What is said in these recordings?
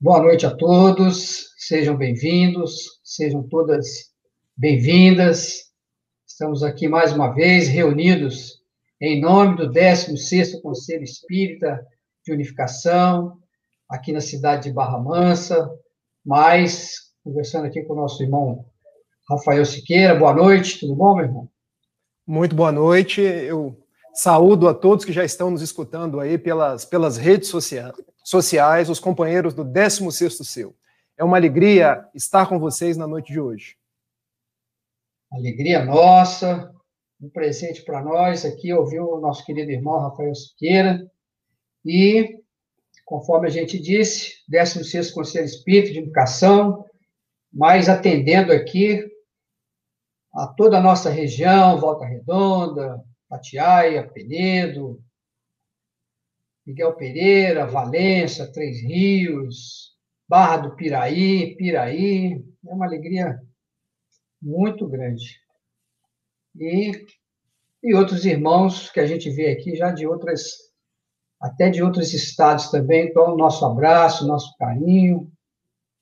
Boa noite a todos, sejam bem-vindos, sejam todas bem-vindas. Estamos aqui mais uma vez reunidos em nome do 16º Conselho Espírita de Unificação, aqui na cidade de Barra Mansa, mas conversando aqui com o nosso irmão Rafael Siqueira. Boa noite, tudo bom, meu irmão? Muito boa noite. Eu saúdo a todos que já estão nos escutando aí pelas, pelas redes sociais, sociais, os companheiros do 16º Seu. É uma alegria estar com vocês na noite de hoje. Alegria nossa, um presente para nós aqui, ouvir o nosso querido irmão Rafael Siqueira. E, conforme a gente disse, 16º Conselho Espírita de Educação, mas atendendo aqui a toda a nossa região, Volta Redonda, Patiaia, Penedo, Miguel Pereira, Valença, Três Rios, Barra do Piraí, Piraí. É uma alegria muito grande. E, e outros irmãos que a gente vê aqui já de outras, até de outros estados também. Então, nosso abraço, nosso carinho.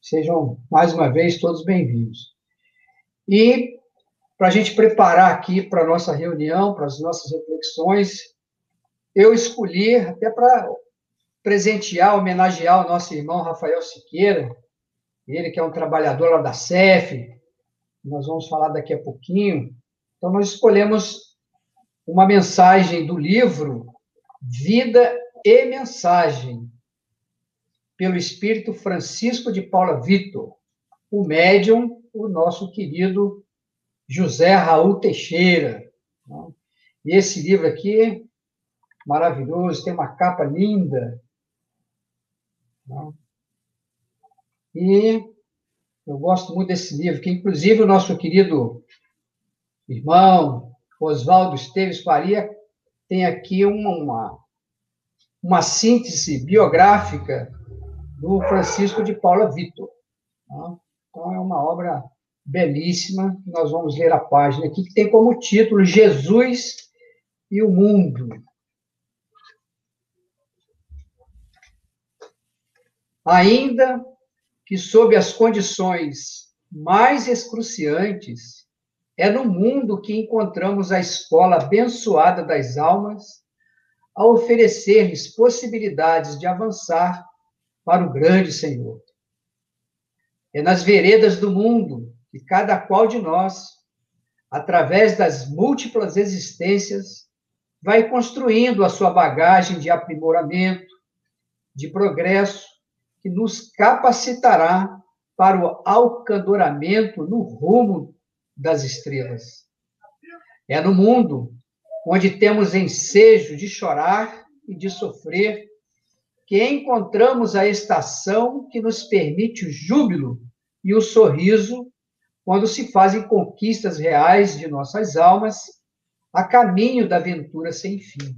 Sejam, mais uma vez, todos bem-vindos. E para a gente preparar aqui para a nossa reunião, para as nossas reflexões, eu escolhi, até para presentear, homenagear o nosso irmão Rafael Siqueira, ele que é um trabalhador lá da CEF, nós vamos falar daqui a pouquinho. Então, nós escolhemos uma mensagem do livro Vida e Mensagem, pelo Espírito Francisco de Paula Vitor, o médium, o nosso querido José Raul Teixeira. Né? E esse livro aqui, maravilhoso, tem uma capa linda. E eu gosto muito desse livro, que inclusive o nosso querido irmão Oswaldo Esteves Faria tem aqui uma, uma síntese biográfica do Francisco de Paula Vitor. Então, é uma obra belíssima. Nós vamos ler a página aqui, que tem como título Jesus e o Mundo. Ainda que sob as condições mais excruciantes, é no mundo que encontramos a escola abençoada das almas a oferecer-lhes possibilidades de avançar para o grande Senhor. É nas veredas do mundo que cada qual de nós, através das múltiplas existências, vai construindo a sua bagagem de aprimoramento, de progresso, que nos capacitará para o alcandoramento no rumo das estrelas. É no mundo onde temos ensejo de chorar e de sofrer que encontramos a estação que nos permite o júbilo e o sorriso quando se fazem conquistas reais de nossas almas a caminho da aventura sem fim.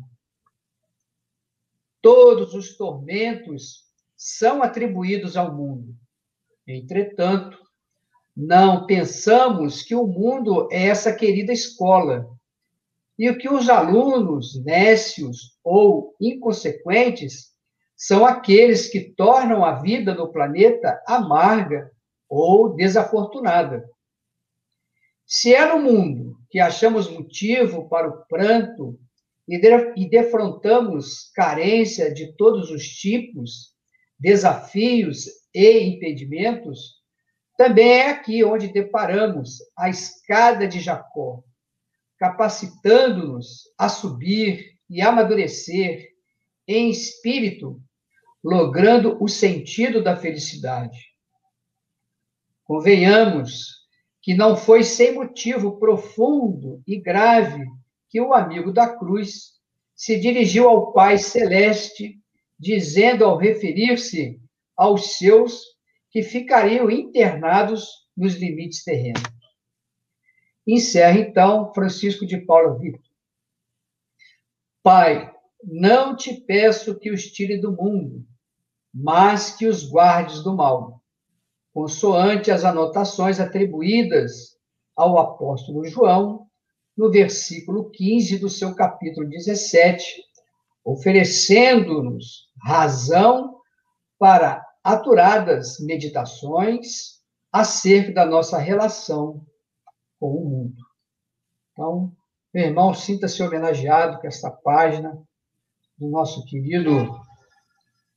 Todos os tormentos são atribuídos ao mundo. Entretanto, não pensamos que o mundo é essa querida escola e que os alunos nécios ou inconsequentes são aqueles que tornam a vida no planeta amarga ou desafortunada. Se é no mundo que achamos motivo para o pranto e defrontamos carência de todos os tipos, desafios e impedimentos, também é aqui onde deparamos a escada de Jacó, capacitando-nos a subir e amadurecer em espírito, logrando o sentido da felicidade. Convenhamos que não foi sem motivo profundo e grave que o amigo da cruz se dirigiu ao Pai Celeste, dizendo ao referir-se aos seus que ficariam internados nos limites terrenos. Encerra então Francisco de Paula Vitor. Pai, não te peço que os tire do mundo, mas que os guardes do mal consoante as anotações atribuídas ao apóstolo João, no versículo 15 do seu capítulo 17, oferecendo-nos razão para aturadas meditações acerca da nossa relação com o mundo. Então, meu irmão, sinta-se homenageado com esta página do nosso querido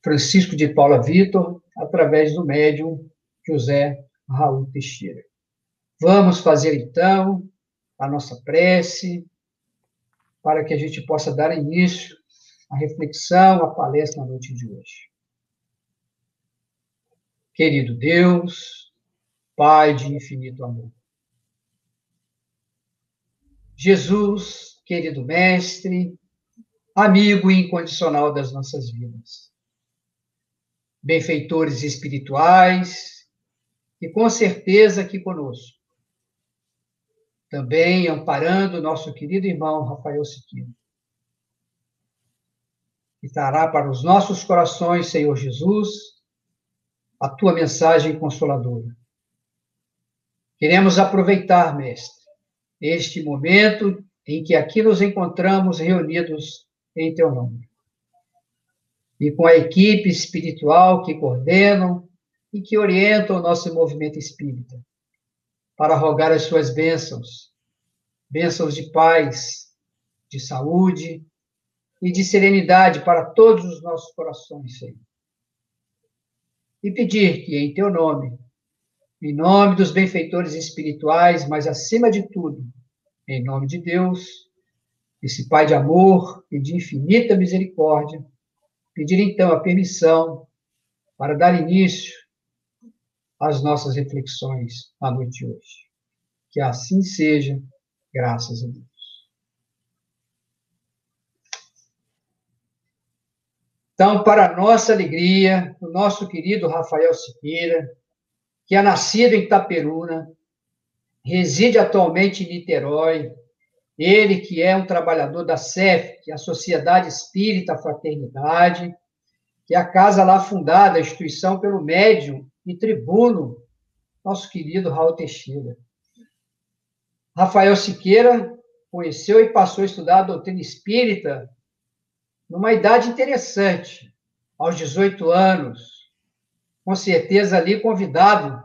Francisco de Paula Vitor, através do médium José Raul Teixeira. Vamos fazer, então, a nossa prece, para que a gente possa dar início à reflexão, à palestra na noite de hoje. Querido Deus, Pai de infinito amor. Jesus, querido Mestre, amigo incondicional das nossas vidas. Benfeitores espirituais, e com certeza aqui conosco. Também amparando nosso querido irmão Rafael Siqueira. E trará para os nossos corações, Senhor Jesus, a tua mensagem consoladora. Queremos aproveitar, mestre, este momento em que aqui nos encontramos reunidos em teu nome. E com a equipe espiritual que coordenam e que orientam o nosso movimento espírita, para rogar as suas bênçãos, bênçãos de paz, de saúde e de serenidade para todos os nossos corações, Senhor e pedir que, em teu nome, em nome dos benfeitores espirituais, mas acima de tudo, em nome de Deus, esse Pai de amor e de infinita misericórdia, pedir então a permissão para dar início às nossas reflexões na noite de hoje. Que assim seja, graças a Deus. Então, para nossa alegria, o nosso querido Rafael Siqueira, que é nascido em Itaperuna, reside atualmente em Niterói, ele que é um trabalhador da CEF, que é a Sociedade Espírita Fraternidade, que é a casa lá fundada, a instituição pelo médium e tribuno, nosso querido Raul Teixeira. Rafael Siqueira conheceu e passou a estudar a doutrina espírita numa idade interessante, aos 18 anos, com certeza ali convidado,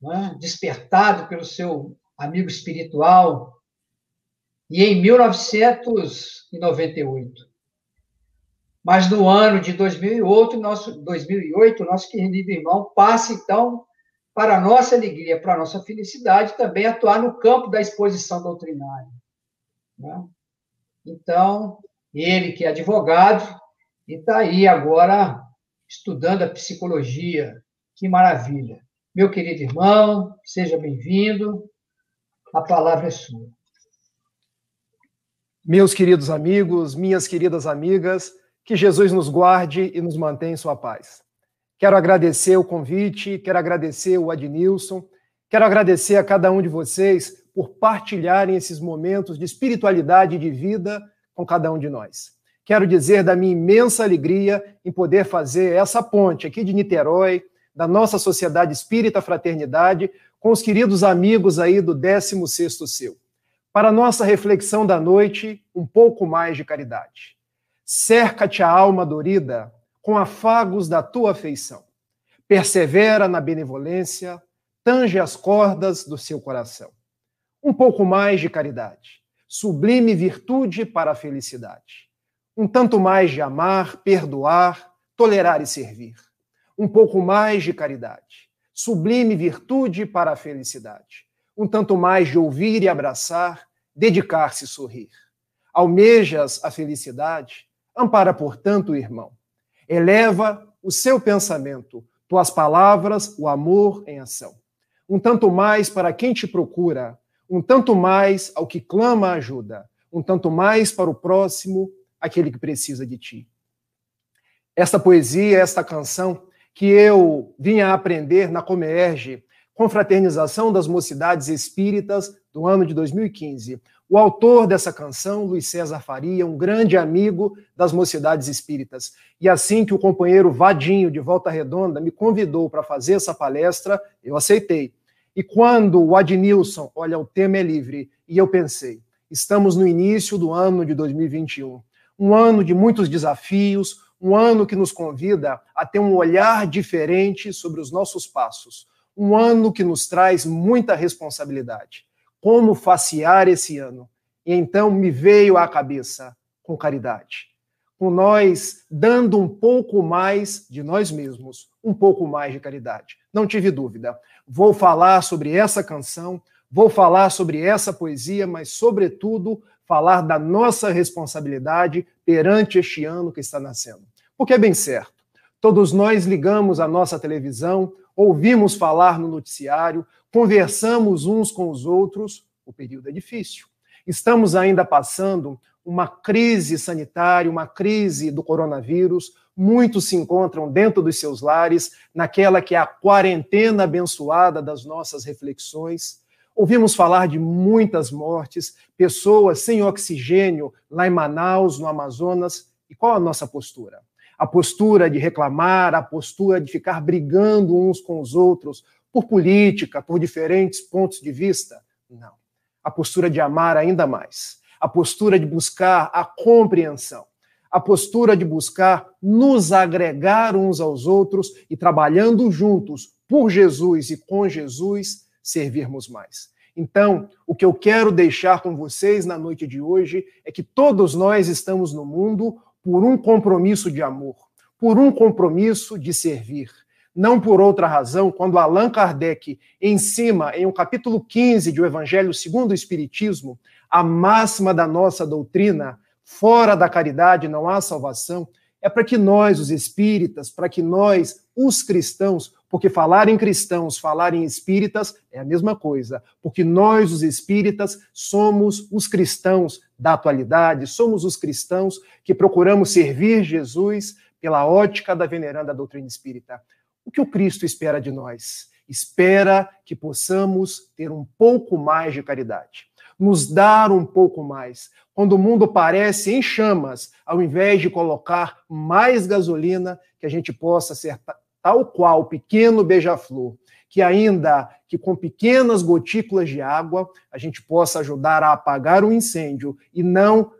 né, despertado pelo seu amigo espiritual, e em 1998. Mas no ano de 2008, nosso, 2008, nosso querido irmão passa, então, para a nossa alegria, para a nossa felicidade, também atuar no campo da exposição doutrinária. Né? Então, ele que é advogado e está aí agora estudando a psicologia. Que maravilha. Meu querido irmão, seja bem-vindo. A palavra é sua. Meus queridos amigos, minhas queridas amigas, que Jesus nos guarde e nos mantenha em sua paz. Quero agradecer o convite, quero agradecer o Adnilson, quero agradecer a cada um de vocês por partilharem esses momentos de espiritualidade e de vida com cada um de nós. Quero dizer da minha imensa alegria em poder fazer essa ponte aqui de Niterói, da nossa Sociedade Espírita Fraternidade, com os queridos amigos aí do 16º Seu. Para nossa reflexão da noite, um pouco mais de caridade. Cerca-te a alma dorida com afagos da tua afeição. Persevera na benevolência, tange as cordas do seu coração. Um pouco mais de caridade sublime virtude para a felicidade. Um tanto mais de amar, perdoar, tolerar e servir. Um pouco mais de caridade. Sublime virtude para a felicidade. Um tanto mais de ouvir e abraçar, dedicar-se e sorrir. Almejas a felicidade? Ampara, portanto, o irmão. Eleva o seu pensamento, tuas palavras, o amor em ação. Um tanto mais para quem te procura, um tanto mais ao que clama ajuda, um tanto mais para o próximo, aquele que precisa de ti. Esta poesia, esta canção, que eu vinha aprender na Comerge, Confraternização das Mocidades Espíritas, do ano de 2015. O autor dessa canção, Luiz César Faria, um grande amigo das Mocidades Espíritas. E assim que o companheiro Vadinho, de Volta Redonda, me convidou para fazer essa palestra, eu aceitei. E quando o Adnilson, olha, o tema é livre, e eu pensei, estamos no início do ano de 2021, um ano de muitos desafios, um ano que nos convida a ter um olhar diferente sobre os nossos passos, um ano que nos traz muita responsabilidade. Como facear esse ano? E então me veio à cabeça com caridade. Com nós dando um pouco mais de nós mesmos, um pouco mais de caridade. Não tive dúvida. Vou falar sobre essa canção, vou falar sobre essa poesia, mas, sobretudo, falar da nossa responsabilidade perante este ano que está nascendo. Porque é bem certo, todos nós ligamos a nossa televisão, ouvimos falar no noticiário, conversamos uns com os outros, o período é difícil. Estamos ainda passando uma crise sanitária, uma crise do coronavírus. Muitos se encontram dentro dos seus lares, naquela que é a quarentena abençoada das nossas reflexões. Ouvimos falar de muitas mortes, pessoas sem oxigênio lá em Manaus, no Amazonas. E qual a nossa postura? A postura de reclamar, a postura de ficar brigando uns com os outros por política, por diferentes pontos de vista? Não. A postura de amar ainda mais. A postura de buscar a compreensão. A postura de buscar nos agregar uns aos outros e trabalhando juntos por Jesus e com Jesus servirmos mais. Então, o que eu quero deixar com vocês na noite de hoje é que todos nós estamos no mundo por um compromisso de amor, por um compromisso de servir. Não por outra razão, quando Allan Kardec ensina em um capítulo 15 do Evangelho segundo o Espiritismo, a máxima da nossa doutrina, fora da caridade não há salvação, é para que nós, os espíritas, para que nós, os cristãos, porque falar em cristãos, falar em espíritas é a mesma coisa, porque nós, os espíritas, somos os cristãos da atualidade, somos os cristãos que procuramos servir Jesus pela ótica da veneranda doutrina espírita. O que o Cristo espera de nós? Espera que possamos ter um pouco mais de caridade, nos dar um pouco mais. Quando o mundo parece em chamas, ao invés de colocar mais gasolina, que a gente possa ser tal qual o pequeno beija-flor, que ainda que com pequenas gotículas de água a gente possa ajudar a apagar o incêndio e não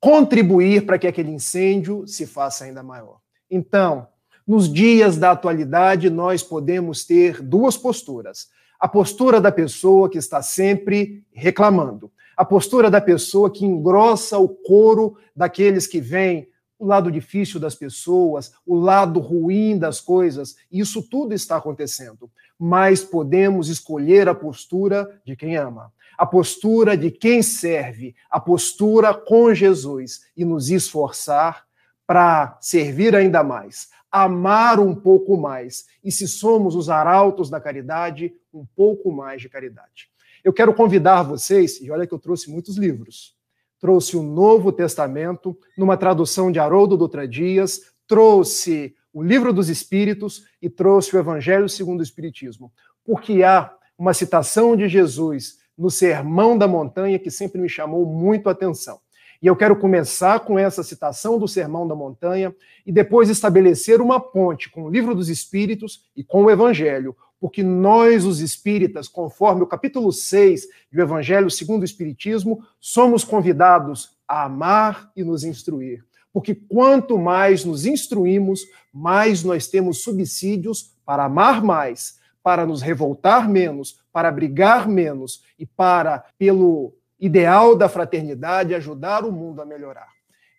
contribuir para que aquele incêndio se faça ainda maior. Então, nos dias da atualidade, nós podemos ter duas posturas. A postura da pessoa que está sempre reclamando, a postura da pessoa que engrossa o coro daqueles que vêm o lado difícil das pessoas, o lado ruim das coisas, isso tudo está acontecendo. Mas podemos escolher a postura de quem ama, a postura de quem serve, a postura com Jesus e nos esforçar para servir ainda mais, amar um pouco mais e, se somos os arautos da caridade, um pouco mais de caridade. Eu quero convidar vocês, e olha que eu trouxe muitos livros, trouxe o Novo Testamento, numa tradução de Haroldo Dutra Dias, trouxe o Livro dos Espíritos e trouxe o Evangelho segundo o Espiritismo. Porque há uma citação de Jesus no Sermão da Montanha que sempre me chamou muito a atenção. E eu quero começar com essa citação do Sermão da Montanha e depois estabelecer uma ponte com o Livro dos Espíritos e com o Evangelho, porque nós, os espíritas, conforme o capítulo 6 do Evangelho segundo o Espiritismo, somos convidados a amar e nos instruir. Porque quanto mais nos instruímos, mais nós temos subsídios para amar mais, para nos revoltar menos, para brigar menos e para, pelo ideal da fraternidade, ajudar o mundo a melhorar.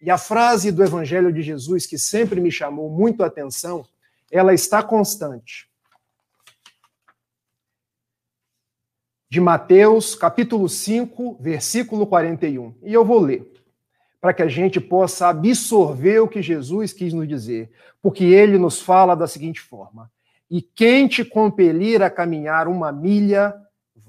E a frase do Evangelho de Jesus, que sempre me chamou muito a atenção, ela está constante. de Mateus, capítulo 5, versículo 41. E eu vou ler, para que a gente possa absorver o que Jesus quis nos dizer, porque ele nos fala da seguinte forma: E quem te compelir a caminhar uma milha,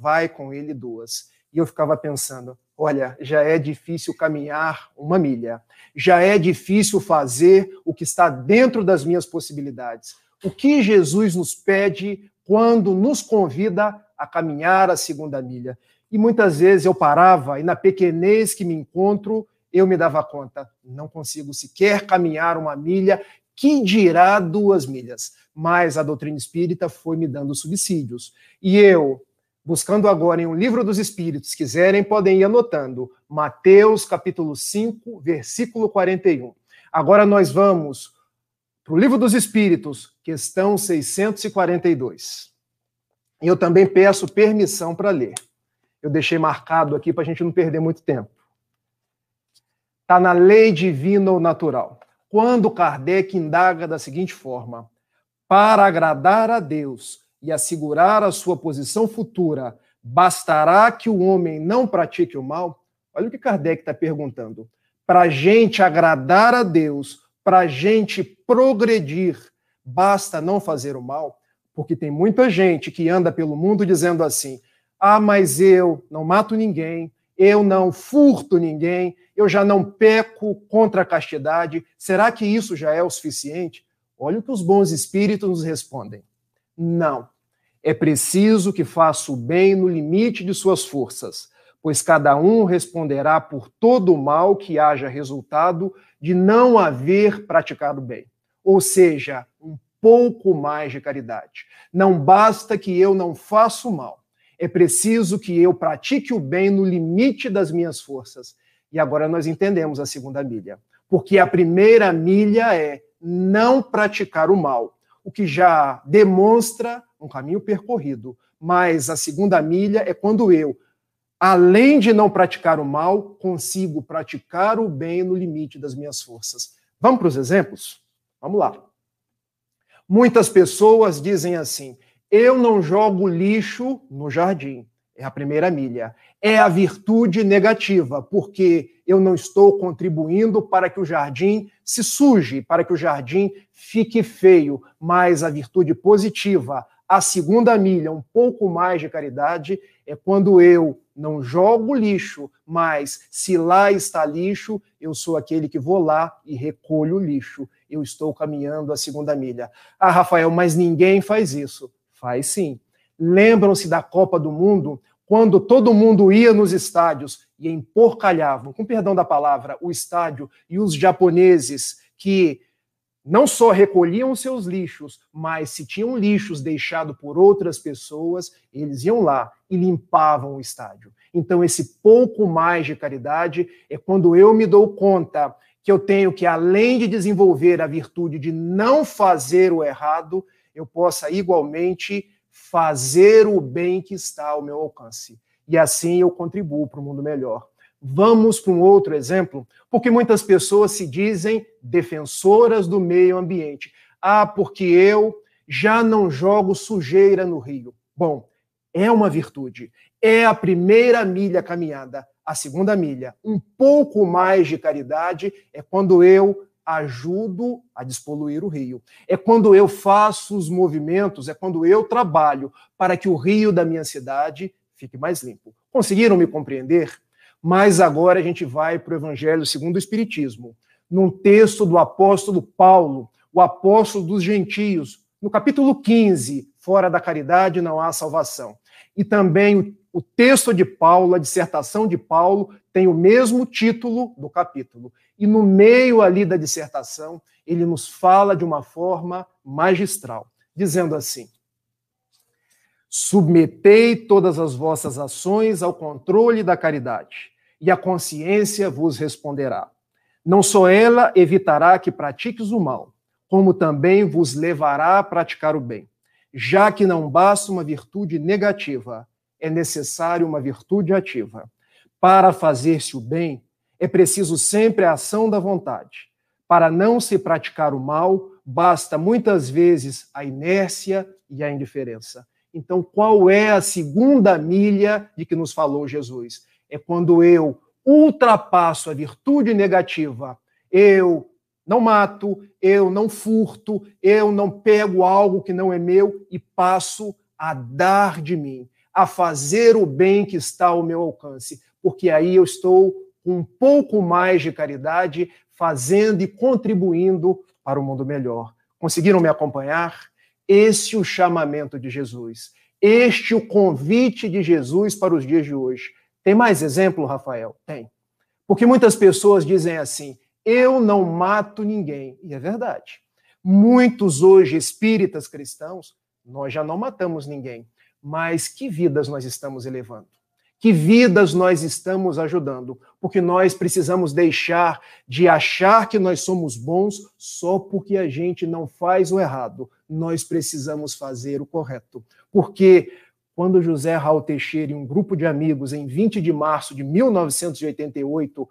vai com ele duas. E eu ficava pensando, olha, já é difícil caminhar uma milha, já é difícil fazer o que está dentro das minhas possibilidades. O que Jesus nos pede quando nos convida a caminhar a segunda milha. E muitas vezes eu parava e na pequenez que me encontro, eu me dava conta, não consigo sequer caminhar uma milha, que dirá duas milhas. Mas a doutrina espírita foi me dando subsídios. E eu, buscando agora em um livro dos espíritos, quiserem, podem ir anotando. Mateus capítulo 5, versículo 41. Agora nós vamos para o Livro dos Espíritos, questão 642. E eu também peço permissão para ler. Eu deixei marcado aqui para a gente não perder muito tempo. Está na lei divina ou natural. Quando Kardec indaga da seguinte forma: para agradar a Deus e assegurar a sua posição futura, bastará que o homem não pratique o mal? Olha o que Kardec está perguntando. Para a gente agradar a Deus, para a gente progredir, basta não fazer o mal? Porque tem muita gente que anda pelo mundo dizendo assim: ah, mas eu não mato ninguém, eu não furto ninguém, eu já não peco contra a castidade. Será que isso já é o suficiente? Olha o que os bons espíritos nos respondem. Não. É preciso que faça o bem no limite de suas forças, pois cada um responderá por todo o mal que haja resultado de não haver praticado bem. Ou seja, um pouco mais de caridade. Não basta que eu não faça o mal. É preciso que eu pratique o bem no limite das minhas forças. E agora nós entendemos a segunda milha. Porque a primeira milha é não praticar o mal, o que já demonstra um caminho percorrido. Mas a segunda milha é quando eu, além de não praticar o mal, consigo praticar o bem no limite das minhas forças. Vamos para os exemplos? Vamos lá. Muitas pessoas dizem assim: eu não jogo lixo no jardim. É a primeira milha. É a virtude negativa, porque eu não estou contribuindo para que o jardim se suje, para que o jardim fique feio. Mas a virtude positiva, a segunda milha, um pouco mais de caridade, é quando eu não jogo lixo, mas se lá está lixo, eu sou aquele que vou lá e recolho o lixo. Eu estou caminhando a segunda milha. Ah, Rafael, mas ninguém faz isso. Faz sim. Lembram-se da Copa do Mundo, quando todo mundo ia nos estádios e emporcalhavam, com perdão da palavra, o estádio e os japoneses que não só recolhiam seus lixos, mas se tinham lixos deixados por outras pessoas, eles iam lá e limpavam o estádio. Então, esse pouco mais de caridade é quando eu me dou conta que eu tenho que, além de desenvolver a virtude de não fazer o errado, eu possa igualmente fazer o bem que está ao meu alcance. E assim eu contribuo para um mundo melhor. Vamos para um outro exemplo, porque muitas pessoas se dizem defensoras do meio ambiente. Ah, porque eu já não jogo sujeira no rio. Bom, é uma virtude. É a primeira milha caminhada. A segunda milha, um pouco mais de caridade, é quando eu ajudo a despoluir o rio. É quando eu faço os movimentos, é quando eu trabalho para que o rio da minha cidade fique mais limpo. Conseguiram me compreender? Mas agora a gente vai para o Evangelho segundo o Espiritismo, num texto do apóstolo Paulo, o apóstolo dos gentios, no capítulo 15, fora da caridade não há salvação. E também o, o texto de Paulo, a dissertação de Paulo, tem o mesmo título do capítulo. E no meio ali da dissertação, ele nos fala de uma forma magistral, dizendo assim: Submetei todas as vossas ações ao controle da caridade, e a consciência vos responderá. Não só ela evitará que pratiques o mal, como também vos levará a praticar o bem. Já que não basta uma virtude negativa, é necessário uma virtude ativa. Para fazer-se o bem, é preciso sempre a ação da vontade. Para não se praticar o mal, basta muitas vezes a inércia e a indiferença. Então, qual é a segunda milha de que nos falou Jesus? É quando eu ultrapasso a virtude negativa, eu não mato, eu não furto, eu não pego algo que não é meu e passo a dar de mim, a fazer o bem que está ao meu alcance, porque aí eu estou um pouco mais de caridade, fazendo e contribuindo para o um mundo melhor. Conseguiram me acompanhar? Este é o chamamento de Jesus. Este é o convite de Jesus para os dias de hoje. Tem mais exemplo, Rafael? Tem. Porque muitas pessoas dizem assim: eu não mato ninguém. E é verdade. Muitos hoje espíritas cristãos, nós já não matamos ninguém. Mas que vidas nós estamos elevando? Que vidas nós estamos ajudando? Porque nós precisamos deixar de achar que nós somos bons só porque a gente não faz o errado. Nós precisamos fazer o correto. Porque quando José Raul Teixeira e um grupo de amigos, em 20 de março de 1988,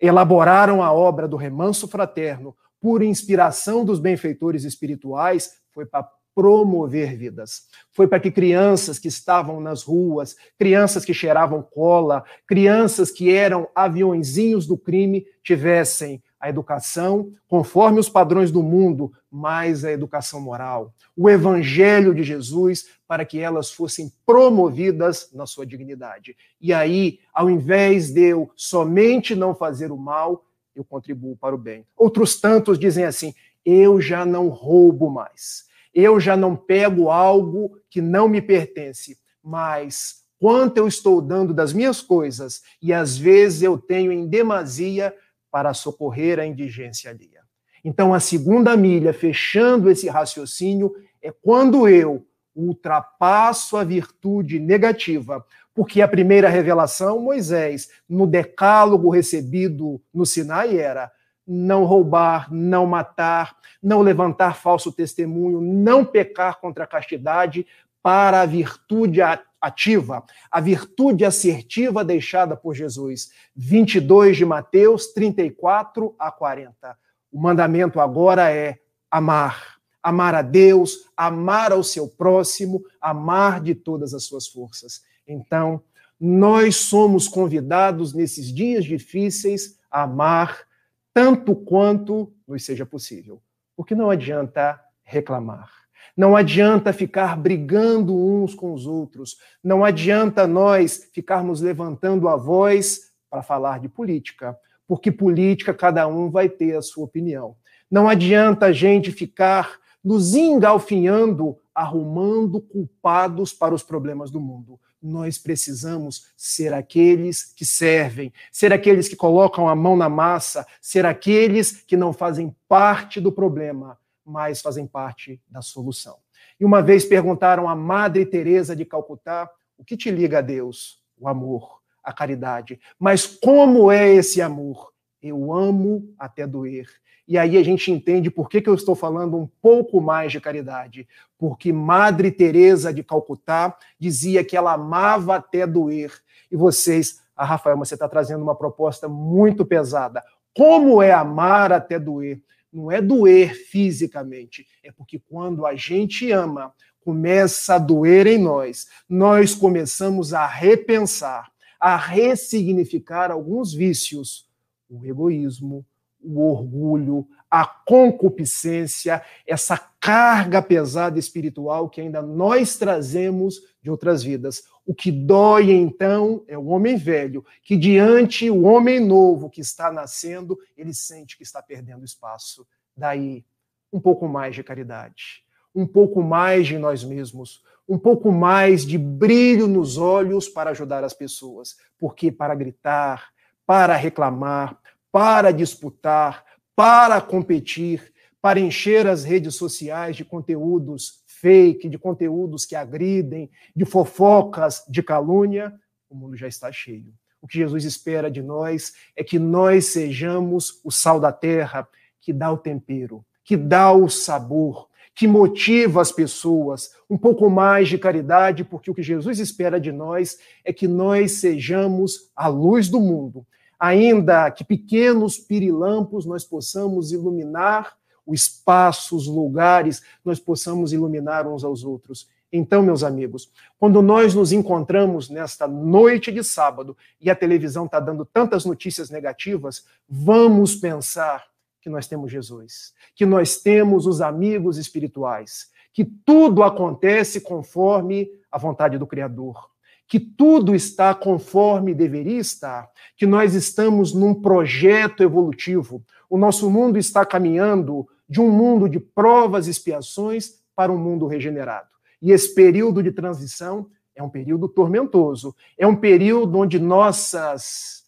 elaboraram a obra do Remanso Fraterno por inspiração dos benfeitores espirituais, foi para promover vidas. Foi para que crianças que estavam nas ruas, crianças que cheiravam cola, crianças que eram aviãozinhos do crime tivessem a educação conforme os padrões do mundo, mais a educação moral, o evangelho de Jesus, para que elas fossem promovidas na sua dignidade. E aí, ao invés de eu somente não fazer o mal, eu contribuo para o bem. Outros tantos dizem assim: eu já não roubo mais eu já não pego algo que não me pertence, mas quanto eu estou dando das minhas coisas e às vezes eu tenho em demasia para socorrer a indigência alheia. Então, a segunda milha, fechando esse raciocínio, é quando eu ultrapasso a virtude negativa, porque a primeira revelação, Moisés, no decálogo recebido no Sinai, era não roubar, não matar, não levantar falso testemunho, não pecar contra a castidade, para a virtude ativa, a virtude assertiva deixada por Jesus. 22 de Mateus 34 a 40. O mandamento agora é amar. Amar a Deus, amar ao seu próximo, amar de todas as suas forças. Então, nós somos convidados nesses dias difíceis a amar tanto quanto nos seja possível. Porque não adianta reclamar. Não adianta ficar brigando uns com os outros. Não adianta nós ficarmos levantando a voz para falar de política, porque política cada um vai ter a sua opinião. Não adianta a gente ficar nos engalfinhando, arrumando culpados para os problemas do mundo nós precisamos ser aqueles que servem, ser aqueles que colocam a mão na massa, ser aqueles que não fazem parte do problema, mas fazem parte da solução. E uma vez perguntaram a Madre Teresa de Calcutá, o que te liga a Deus? O amor, a caridade. Mas como é esse amor? Eu amo até doer. E aí a gente entende por que, que eu estou falando um pouco mais de caridade. Porque Madre Teresa de Calcutá dizia que ela amava até doer. E vocês, a Rafael, você está trazendo uma proposta muito pesada. Como é amar até doer? Não é doer fisicamente, é porque quando a gente ama, começa a doer em nós, nós começamos a repensar, a ressignificar alguns vícios, o egoísmo, o orgulho, a concupiscência, essa carga pesada espiritual que ainda nós trazemos de outras vidas. O que dói então é o homem velho, que diante o homem novo que está nascendo, ele sente que está perdendo espaço. Daí, um pouco mais de caridade, um pouco mais de nós mesmos, um pouco mais de brilho nos olhos para ajudar as pessoas, porque para gritar, para reclamar, para disputar, para competir, para encher as redes sociais de conteúdos fake, de conteúdos que agridem, de fofocas, de calúnia, o mundo já está cheio. O que Jesus espera de nós é que nós sejamos o sal da terra, que dá o tempero, que dá o sabor, que motiva as pessoas, um pouco mais de caridade, porque o que Jesus espera de nós é que nós sejamos a luz do mundo, ainda que pequenos pirilampos nós possamos iluminar o espaço, os lugares, nós possamos iluminar uns aos outros. Então, meus amigos, quando nós nos encontramos nesta noite de sábado e a televisão está dando tantas notícias negativas, vamos pensar que nós temos Jesus, que nós temos os amigos espirituais, que tudo acontece conforme a vontade do Criador que tudo está conforme deveria estar, que nós estamos num projeto evolutivo. O nosso mundo está caminhando de um mundo de provas e expiações para um mundo regenerado. E esse período de transição é um período tormentoso, é um período onde nossas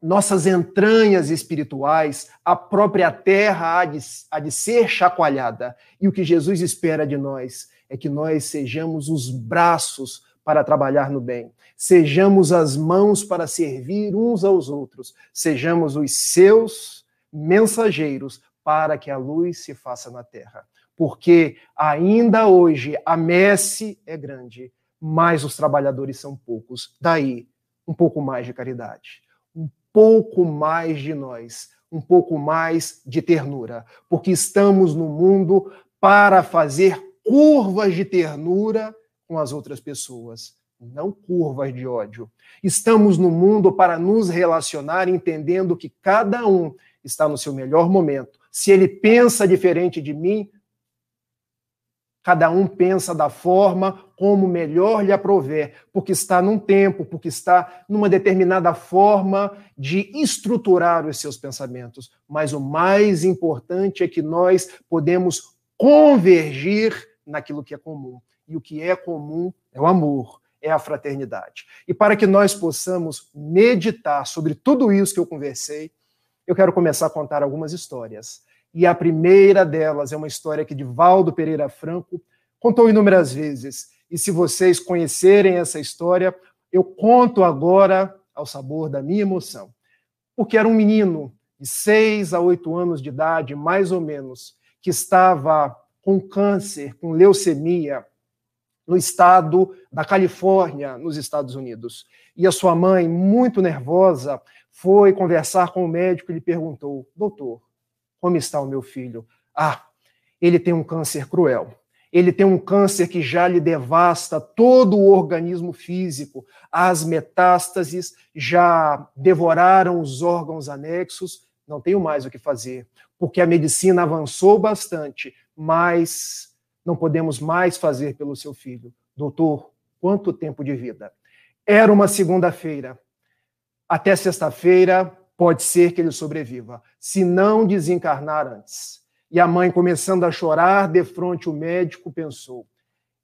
nossas entranhas espirituais, a própria terra há de, há de ser chacoalhada. E o que Jesus espera de nós é que nós sejamos os braços para trabalhar no bem. Sejamos as mãos para servir uns aos outros. Sejamos os seus mensageiros para que a luz se faça na terra. Porque ainda hoje a messe é grande, mas os trabalhadores são poucos. Daí, um pouco mais de caridade, um pouco mais de nós, um pouco mais de ternura, porque estamos no mundo para fazer curvas de ternura com as outras pessoas, não curvas de ódio. Estamos no mundo para nos relacionar entendendo que cada um está no seu melhor momento. Se ele pensa diferente de mim, cada um pensa da forma como melhor lhe aprover, porque está num tempo, porque está numa determinada forma de estruturar os seus pensamentos. Mas o mais importante é que nós podemos convergir naquilo que é comum. E o que é comum é o amor, é a fraternidade. E para que nós possamos meditar sobre tudo isso que eu conversei, eu quero começar a contar algumas histórias. E a primeira delas é uma história que Divaldo Pereira Franco contou inúmeras vezes. E se vocês conhecerem essa história, eu conto agora ao sabor da minha emoção. Porque era um menino de seis a oito anos de idade, mais ou menos, que estava com câncer, com leucemia, no estado da Califórnia, nos Estados Unidos. E a sua mãe, muito nervosa, foi conversar com o médico e lhe perguntou: Doutor, como está o meu filho? Ah, ele tem um câncer cruel. Ele tem um câncer que já lhe devasta todo o organismo físico. As metástases já devoraram os órgãos anexos. Não tenho mais o que fazer, porque a medicina avançou bastante, mas não podemos mais fazer pelo seu filho. Doutor, quanto tempo de vida? Era uma segunda-feira. Até sexta-feira, pode ser que ele sobreviva, se não desencarnar antes. E a mãe, começando a chorar de frente o médico, pensou: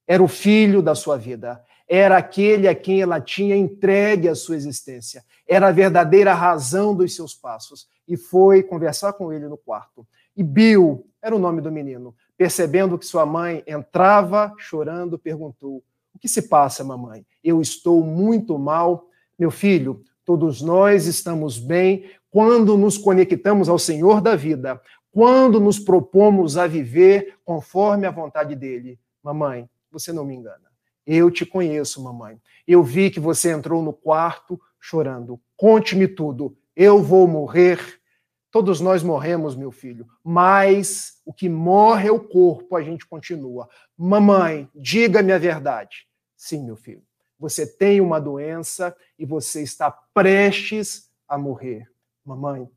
era o filho da sua vida, era aquele a quem ela tinha entregue a sua existência, era a verdadeira razão dos seus passos. E foi conversar com ele no quarto. E Bill era o nome do menino. Percebendo que sua mãe entrava chorando, perguntou: O que se passa, mamãe? Eu estou muito mal. Meu filho, todos nós estamos bem quando nos conectamos ao Senhor da vida, quando nos propomos a viver conforme a vontade dele. Mamãe, você não me engana. Eu te conheço, mamãe. Eu vi que você entrou no quarto chorando. Conte-me tudo. Eu vou morrer Todos nós morremos, meu filho, mas o que morre é o corpo, a gente continua. Mamãe, diga-me a verdade. Sim, meu filho, você tem uma doença e você está prestes a morrer. Mamãe,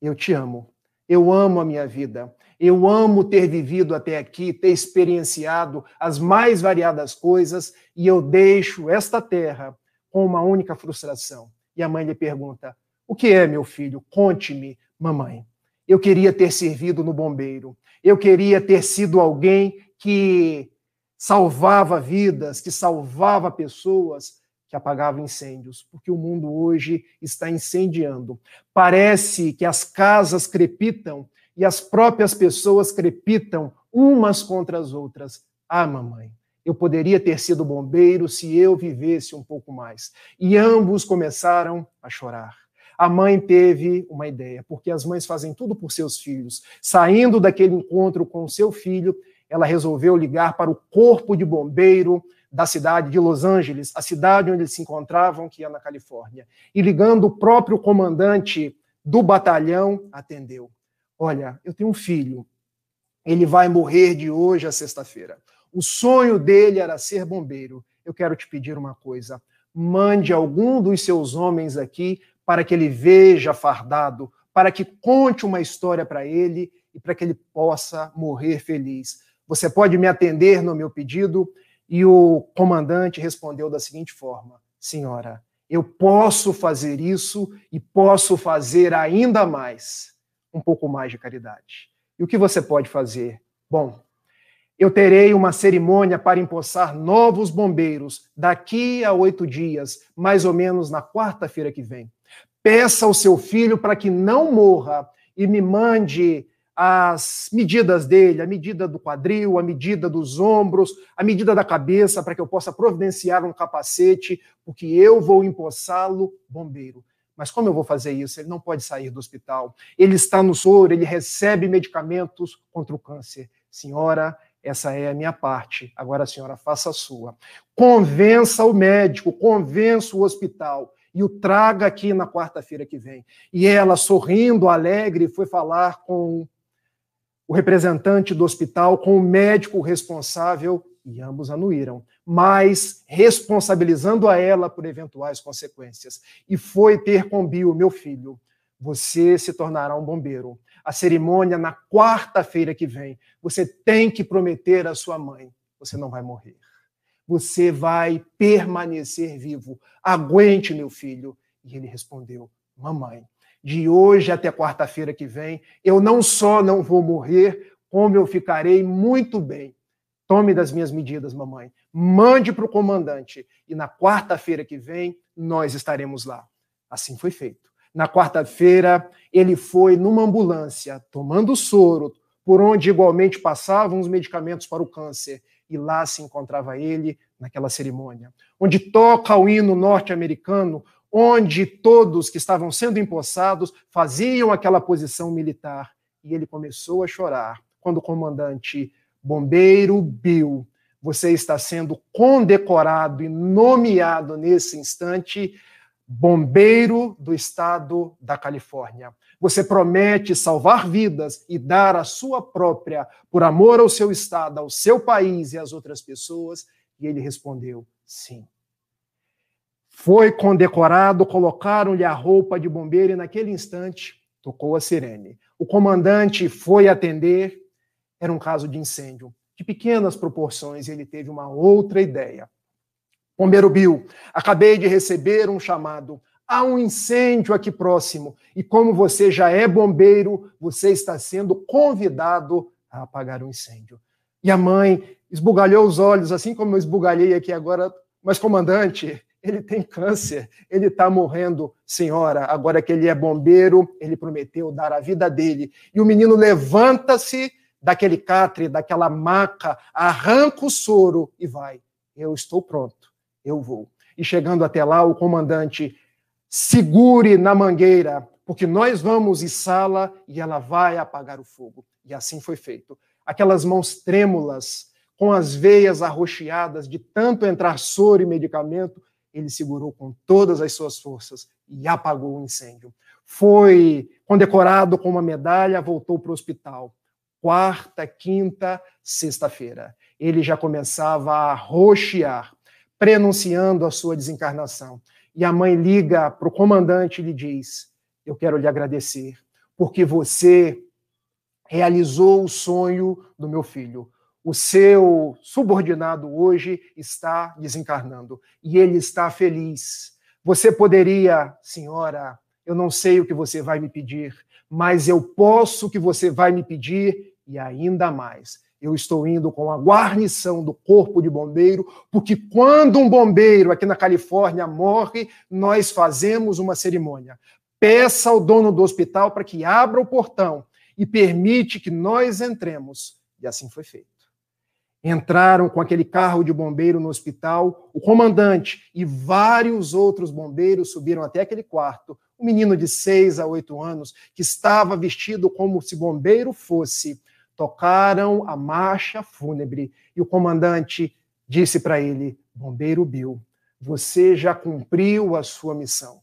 eu te amo. Eu amo a minha vida. Eu amo ter vivido até aqui, ter experienciado as mais variadas coisas e eu deixo esta terra com uma única frustração. E a mãe lhe pergunta: O que é, meu filho? Conte-me mamãe. Eu queria ter servido no bombeiro. Eu queria ter sido alguém que salvava vidas, que salvava pessoas, que apagava incêndios, porque o mundo hoje está incendiando. Parece que as casas crepitam e as próprias pessoas crepitam umas contra as outras. Ah, mamãe, eu poderia ter sido bombeiro se eu vivesse um pouco mais. E ambos começaram a chorar a mãe teve uma ideia, porque as mães fazem tudo por seus filhos. Saindo daquele encontro com o seu filho, ela resolveu ligar para o corpo de bombeiro da cidade de Los Angeles, a cidade onde eles se encontravam, que é na Califórnia. E ligando o próprio comandante do batalhão, atendeu. Olha, eu tenho um filho. Ele vai morrer de hoje a sexta-feira. O sonho dele era ser bombeiro. Eu quero te pedir uma coisa. Mande algum dos seus homens aqui para que ele veja fardado, para que conte uma história para ele e para que ele possa morrer feliz. Você pode me atender no meu pedido? E o comandante respondeu da seguinte forma: Senhora, eu posso fazer isso e posso fazer ainda mais, um pouco mais de caridade. E o que você pode fazer? Bom, eu terei uma cerimônia para empossar novos bombeiros daqui a oito dias, mais ou menos na quarta-feira que vem. Peça ao seu filho para que não morra e me mande as medidas dele, a medida do quadril, a medida dos ombros, a medida da cabeça, para que eu possa providenciar um capacete, porque eu vou empossá-lo bombeiro. Mas como eu vou fazer isso? Ele não pode sair do hospital. Ele está no soro, ele recebe medicamentos contra o câncer. Senhora, essa é a minha parte. Agora a senhora faça a sua. Convença o médico, convença o hospital e o traga aqui na quarta-feira que vem. E ela, sorrindo, alegre, foi falar com o representante do hospital com o médico responsável e ambos anuíram, mas responsabilizando a ela por eventuais consequências. E foi ter com meu filho, você se tornará um bombeiro. A cerimônia na quarta-feira que vem. Você tem que prometer à sua mãe: você não vai morrer. Você vai permanecer vivo. Aguente, meu filho. E ele respondeu: Mamãe, de hoje até quarta-feira que vem, eu não só não vou morrer, como eu ficarei muito bem. Tome das minhas medidas, mamãe. Mande para o comandante. E na quarta-feira que vem, nós estaremos lá. Assim foi feito. Na quarta-feira, ele foi numa ambulância, tomando soro, por onde igualmente passavam os medicamentos para o câncer. E lá se encontrava ele, naquela cerimônia, onde toca o hino norte-americano, onde todos que estavam sendo empossados faziam aquela posição militar. E ele começou a chorar quando o comandante Bombeiro Bill, você está sendo condecorado e nomeado nesse instante bombeiro do estado da Califórnia. Você promete salvar vidas e dar a sua própria por amor ao seu estado, ao seu país e às outras pessoas? E ele respondeu: sim. Foi condecorado, colocaram-lhe a roupa de bombeiro e naquele instante tocou a sirene. O comandante foi atender, era um caso de incêndio de pequenas proporções e ele teve uma outra ideia. Bombeiro Bill, acabei de receber um chamado. Há um incêndio aqui próximo e como você já é bombeiro, você está sendo convidado a apagar o um incêndio. E a mãe esbugalhou os olhos, assim como eu esbugalhei aqui agora, mas comandante, ele tem câncer, ele está morrendo, senhora. Agora que ele é bombeiro, ele prometeu dar a vida dele. E o menino levanta-se daquele catre, daquela maca, arranca o soro e vai. Eu estou pronto, eu vou. E chegando até lá, o comandante segure na mangueira, porque nós vamos içá-la e ela vai apagar o fogo. E assim foi feito. Aquelas mãos trêmulas, com as veias arroxeadas de tanto entrar soro e medicamento, ele segurou com todas as suas forças e apagou o incêndio. Foi condecorado com uma medalha, voltou para o hospital. Quarta, quinta, sexta-feira. Ele já começava a roxear, prenunciando a sua desencarnação. E a mãe liga para o comandante e lhe diz: Eu quero lhe agradecer, porque você realizou o sonho do meu filho o seu subordinado hoje está desencarnando e ele está feliz. Você poderia, senhora, eu não sei o que você vai me pedir, mas eu posso o que você vai me pedir e ainda mais. Eu estou indo com a guarnição do corpo de bombeiro, porque quando um bombeiro aqui na Califórnia morre, nós fazemos uma cerimônia. Peça ao dono do hospital para que abra o portão e permite que nós entremos. E assim foi feito entraram com aquele carro de bombeiro no hospital. O comandante e vários outros bombeiros subiram até aquele quarto. Um menino de seis a oito anos, que estava vestido como se bombeiro fosse, tocaram a marcha fúnebre. E o comandante disse para ele: Bombeiro Bill, você já cumpriu a sua missão.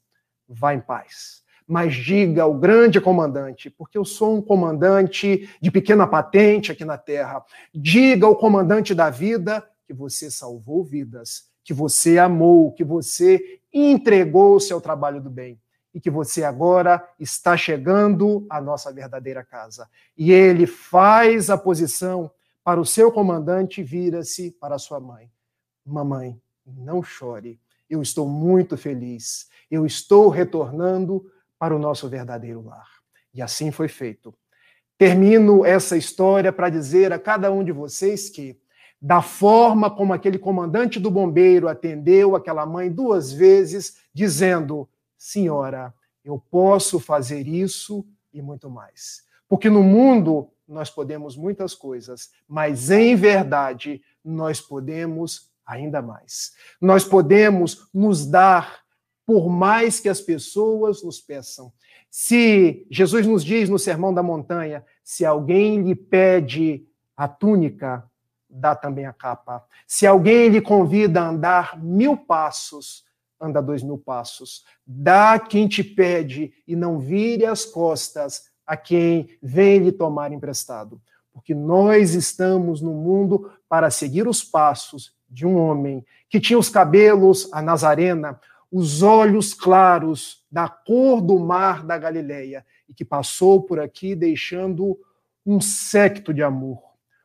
Vá em paz mas diga ao grande comandante, porque eu sou um comandante de pequena patente aqui na Terra, diga ao comandante da vida que você salvou vidas, que você amou, que você entregou o seu trabalho do bem e que você agora está chegando à nossa verdadeira casa. E ele faz a posição para o seu comandante vira-se para sua mãe. Mamãe, não chore. Eu estou muito feliz. Eu estou retornando para o nosso verdadeiro lar. E assim foi feito. Termino essa história para dizer a cada um de vocês que, da forma como aquele comandante do bombeiro atendeu aquela mãe duas vezes, dizendo: Senhora, eu posso fazer isso e muito mais. Porque no mundo nós podemos muitas coisas, mas em verdade nós podemos ainda mais. Nós podemos nos dar por mais que as pessoas nos peçam. Se Jesus nos diz no Sermão da Montanha, se alguém lhe pede a túnica, dá também a capa. Se alguém lhe convida a andar mil passos, anda dois mil passos. Dá quem te pede e não vire as costas a quem vem lhe tomar emprestado. Porque nós estamos no mundo para seguir os passos de um homem que tinha os cabelos a Nazarena, os olhos claros, da cor do mar da Galileia, e que passou por aqui deixando um secto de amor,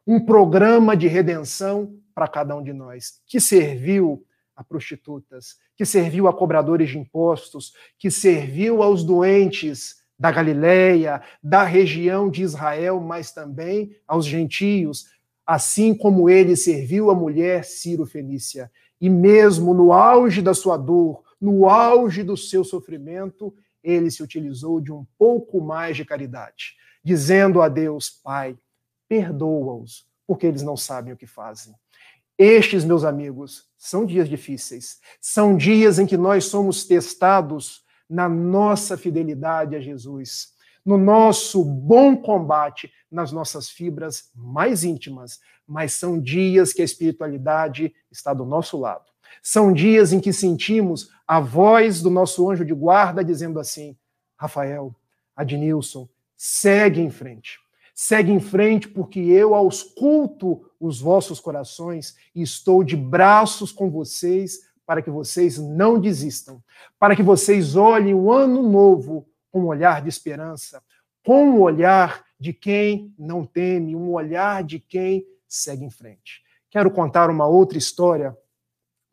um programa de redenção para cada um de nós, que serviu a prostitutas, que serviu a cobradores de impostos, que serviu aos doentes da Galileia, da região de Israel, mas também aos gentios, assim como ele serviu a mulher Ciro Fenícia. E mesmo no auge da sua dor, no auge do seu sofrimento, ele se utilizou de um pouco mais de caridade, dizendo a Deus: Pai, perdoa-os, porque eles não sabem o que fazem. Estes, meus amigos, são dias difíceis. São dias em que nós somos testados na nossa fidelidade a Jesus, no nosso bom combate, nas nossas fibras mais íntimas. Mas são dias que a espiritualidade está do nosso lado. São dias em que sentimos a voz do nosso anjo de guarda dizendo assim: Rafael, Adnilson, segue em frente. Segue em frente, porque eu ausculto os vossos corações e estou de braços com vocês para que vocês não desistam, para que vocês olhem o ano novo com um olhar de esperança, com um olhar de quem não teme, um olhar de quem segue em frente. Quero contar uma outra história,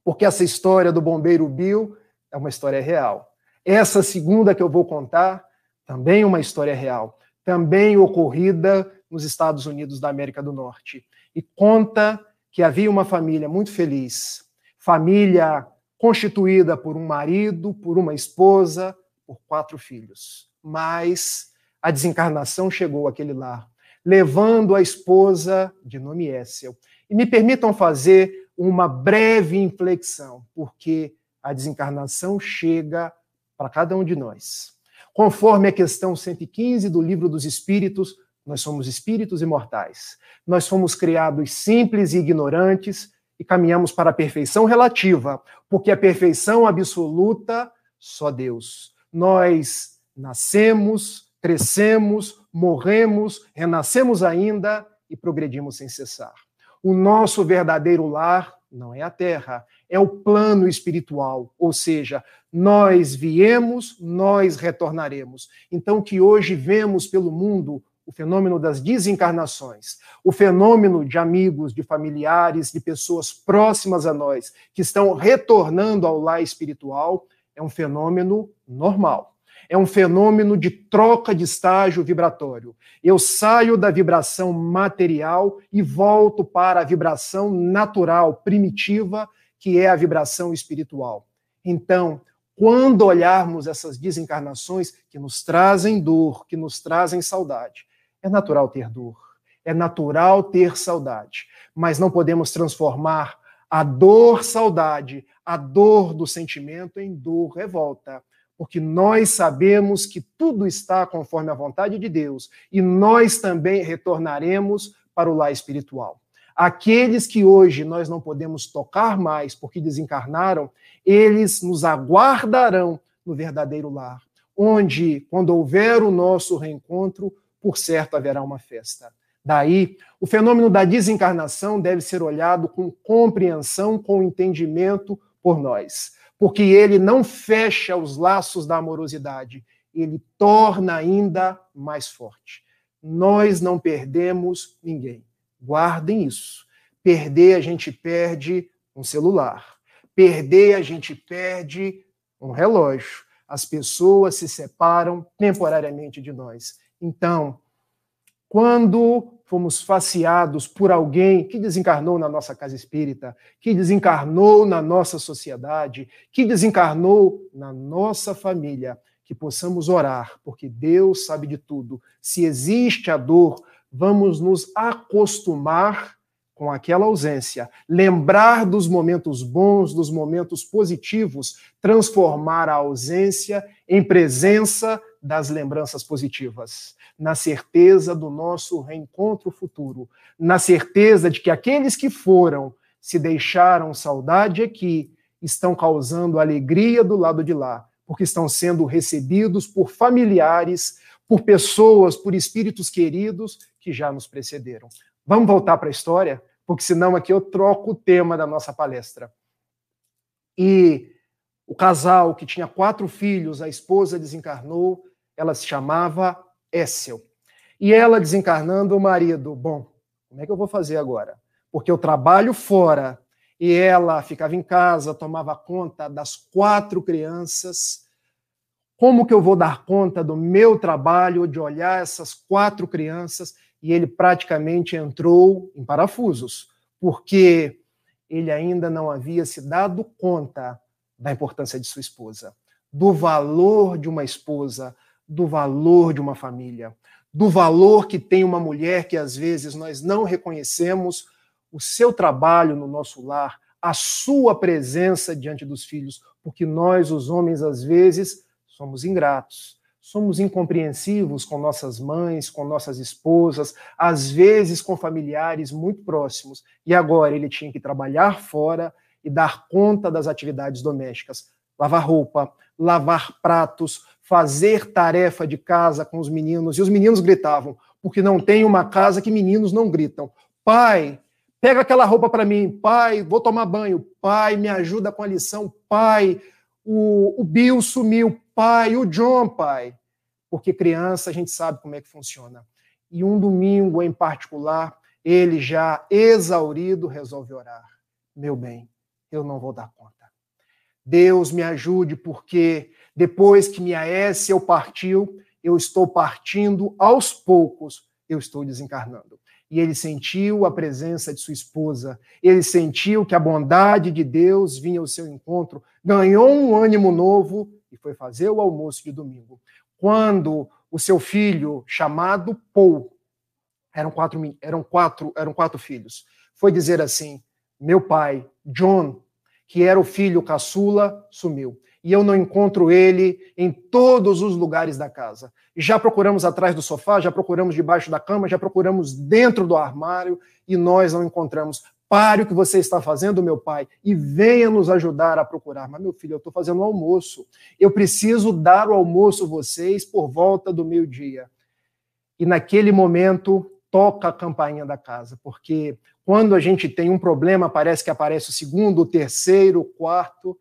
porque essa história do bombeiro Bill é uma história real. Essa segunda que eu vou contar também é uma história real também ocorrida nos Estados Unidos da América do Norte. E conta que havia uma família muito feliz, família constituída por um marido, por uma esposa, por quatro filhos. Mas a desencarnação chegou àquele lar, levando a esposa de nome Essel. E me permitam fazer uma breve inflexão, porque a desencarnação chega para cada um de nós. Conforme a questão 115 do Livro dos Espíritos, nós somos espíritos imortais. Nós fomos criados simples e ignorantes e caminhamos para a perfeição relativa, porque a perfeição absoluta só Deus. Nós nascemos, crescemos, morremos, renascemos ainda e progredimos sem cessar. O nosso verdadeiro lar não é a terra, é o plano espiritual, ou seja, nós viemos, nós retornaremos. Então, que hoje vemos pelo mundo o fenômeno das desencarnações, o fenômeno de amigos, de familiares, de pessoas próximas a nós que estão retornando ao lar espiritual, é um fenômeno normal. É um fenômeno de troca de estágio vibratório. Eu saio da vibração material e volto para a vibração natural, primitiva, que é a vibração espiritual. Então, quando olharmos essas desencarnações que nos trazem dor, que nos trazem saudade, é natural ter dor, é natural ter saudade, mas não podemos transformar a dor saudade, a dor do sentimento em dor revolta, porque nós sabemos que tudo está conforme a vontade de Deus e nós também retornaremos para o lar espiritual. Aqueles que hoje nós não podemos tocar mais porque desencarnaram, eles nos aguardarão no verdadeiro lar, onde, quando houver o nosso reencontro, por certo haverá uma festa. Daí, o fenômeno da desencarnação deve ser olhado com compreensão, com entendimento por nós, porque ele não fecha os laços da amorosidade, ele torna ainda mais forte. Nós não perdemos ninguém. Guardem isso. Perder, a gente perde um celular. Perder, a gente perde um relógio. As pessoas se separam temporariamente de nós. Então, quando fomos faceados por alguém que desencarnou na nossa casa espírita, que desencarnou na nossa sociedade, que desencarnou na nossa família, que possamos orar, porque Deus sabe de tudo. Se existe a dor, vamos nos acostumar com aquela ausência, lembrar dos momentos bons, dos momentos positivos, transformar a ausência em presença das lembranças positivas, na certeza do nosso reencontro futuro, na certeza de que aqueles que foram, se deixaram saudade aqui, estão causando alegria do lado de lá, porque estão sendo recebidos por familiares, por pessoas, por espíritos queridos que já nos precederam. Vamos voltar para a história, porque senão aqui eu troco o tema da nossa palestra. E o casal que tinha quatro filhos, a esposa desencarnou, ela se chamava Essel. E ela desencarnando o marido, bom, como é que eu vou fazer agora? Porque eu trabalho fora e ela ficava em casa, tomava conta das quatro crianças. Como que eu vou dar conta do meu trabalho, de olhar essas quatro crianças? E ele praticamente entrou em parafusos, porque ele ainda não havia se dado conta da importância de sua esposa, do valor de uma esposa, do valor de uma família, do valor que tem uma mulher que às vezes nós não reconhecemos o seu trabalho no nosso lar, a sua presença diante dos filhos, porque nós, os homens, às vezes, somos ingratos, somos incompreensivos com nossas mães, com nossas esposas, às vezes com familiares muito próximos. E agora ele tinha que trabalhar fora e dar conta das atividades domésticas, lavar roupa, lavar pratos, fazer tarefa de casa com os meninos. E os meninos gritavam, porque não tem uma casa que meninos não gritam. Pai, Pega aquela roupa para mim, pai, vou tomar banho, pai, me ajuda com a lição, pai, o, o Bill sumiu, pai, o John, pai. Porque criança a gente sabe como é que funciona. E um domingo em particular, ele já exaurido resolve orar. Meu bem, eu não vou dar conta. Deus me ajude, porque depois que minha Essel partiu, eu estou partindo aos poucos, eu estou desencarnando e ele sentiu a presença de sua esposa, ele sentiu que a bondade de Deus vinha ao seu encontro, ganhou um ânimo novo e foi fazer o almoço de domingo. Quando o seu filho, chamado Paul, eram quatro, eram quatro, eram quatro filhos, foi dizer assim: Meu pai, John, que era o filho caçula, sumiu e eu não encontro ele em todos os lugares da casa. Já procuramos atrás do sofá, já procuramos debaixo da cama, já procuramos dentro do armário e nós não encontramos. Pare o que você está fazendo, meu pai, e venha nos ajudar a procurar. Mas, meu filho, eu estou fazendo o almoço. Eu preciso dar o almoço a vocês por volta do meio-dia. E naquele momento, toca a campainha da casa, porque quando a gente tem um problema, parece que aparece o segundo, o terceiro, o quarto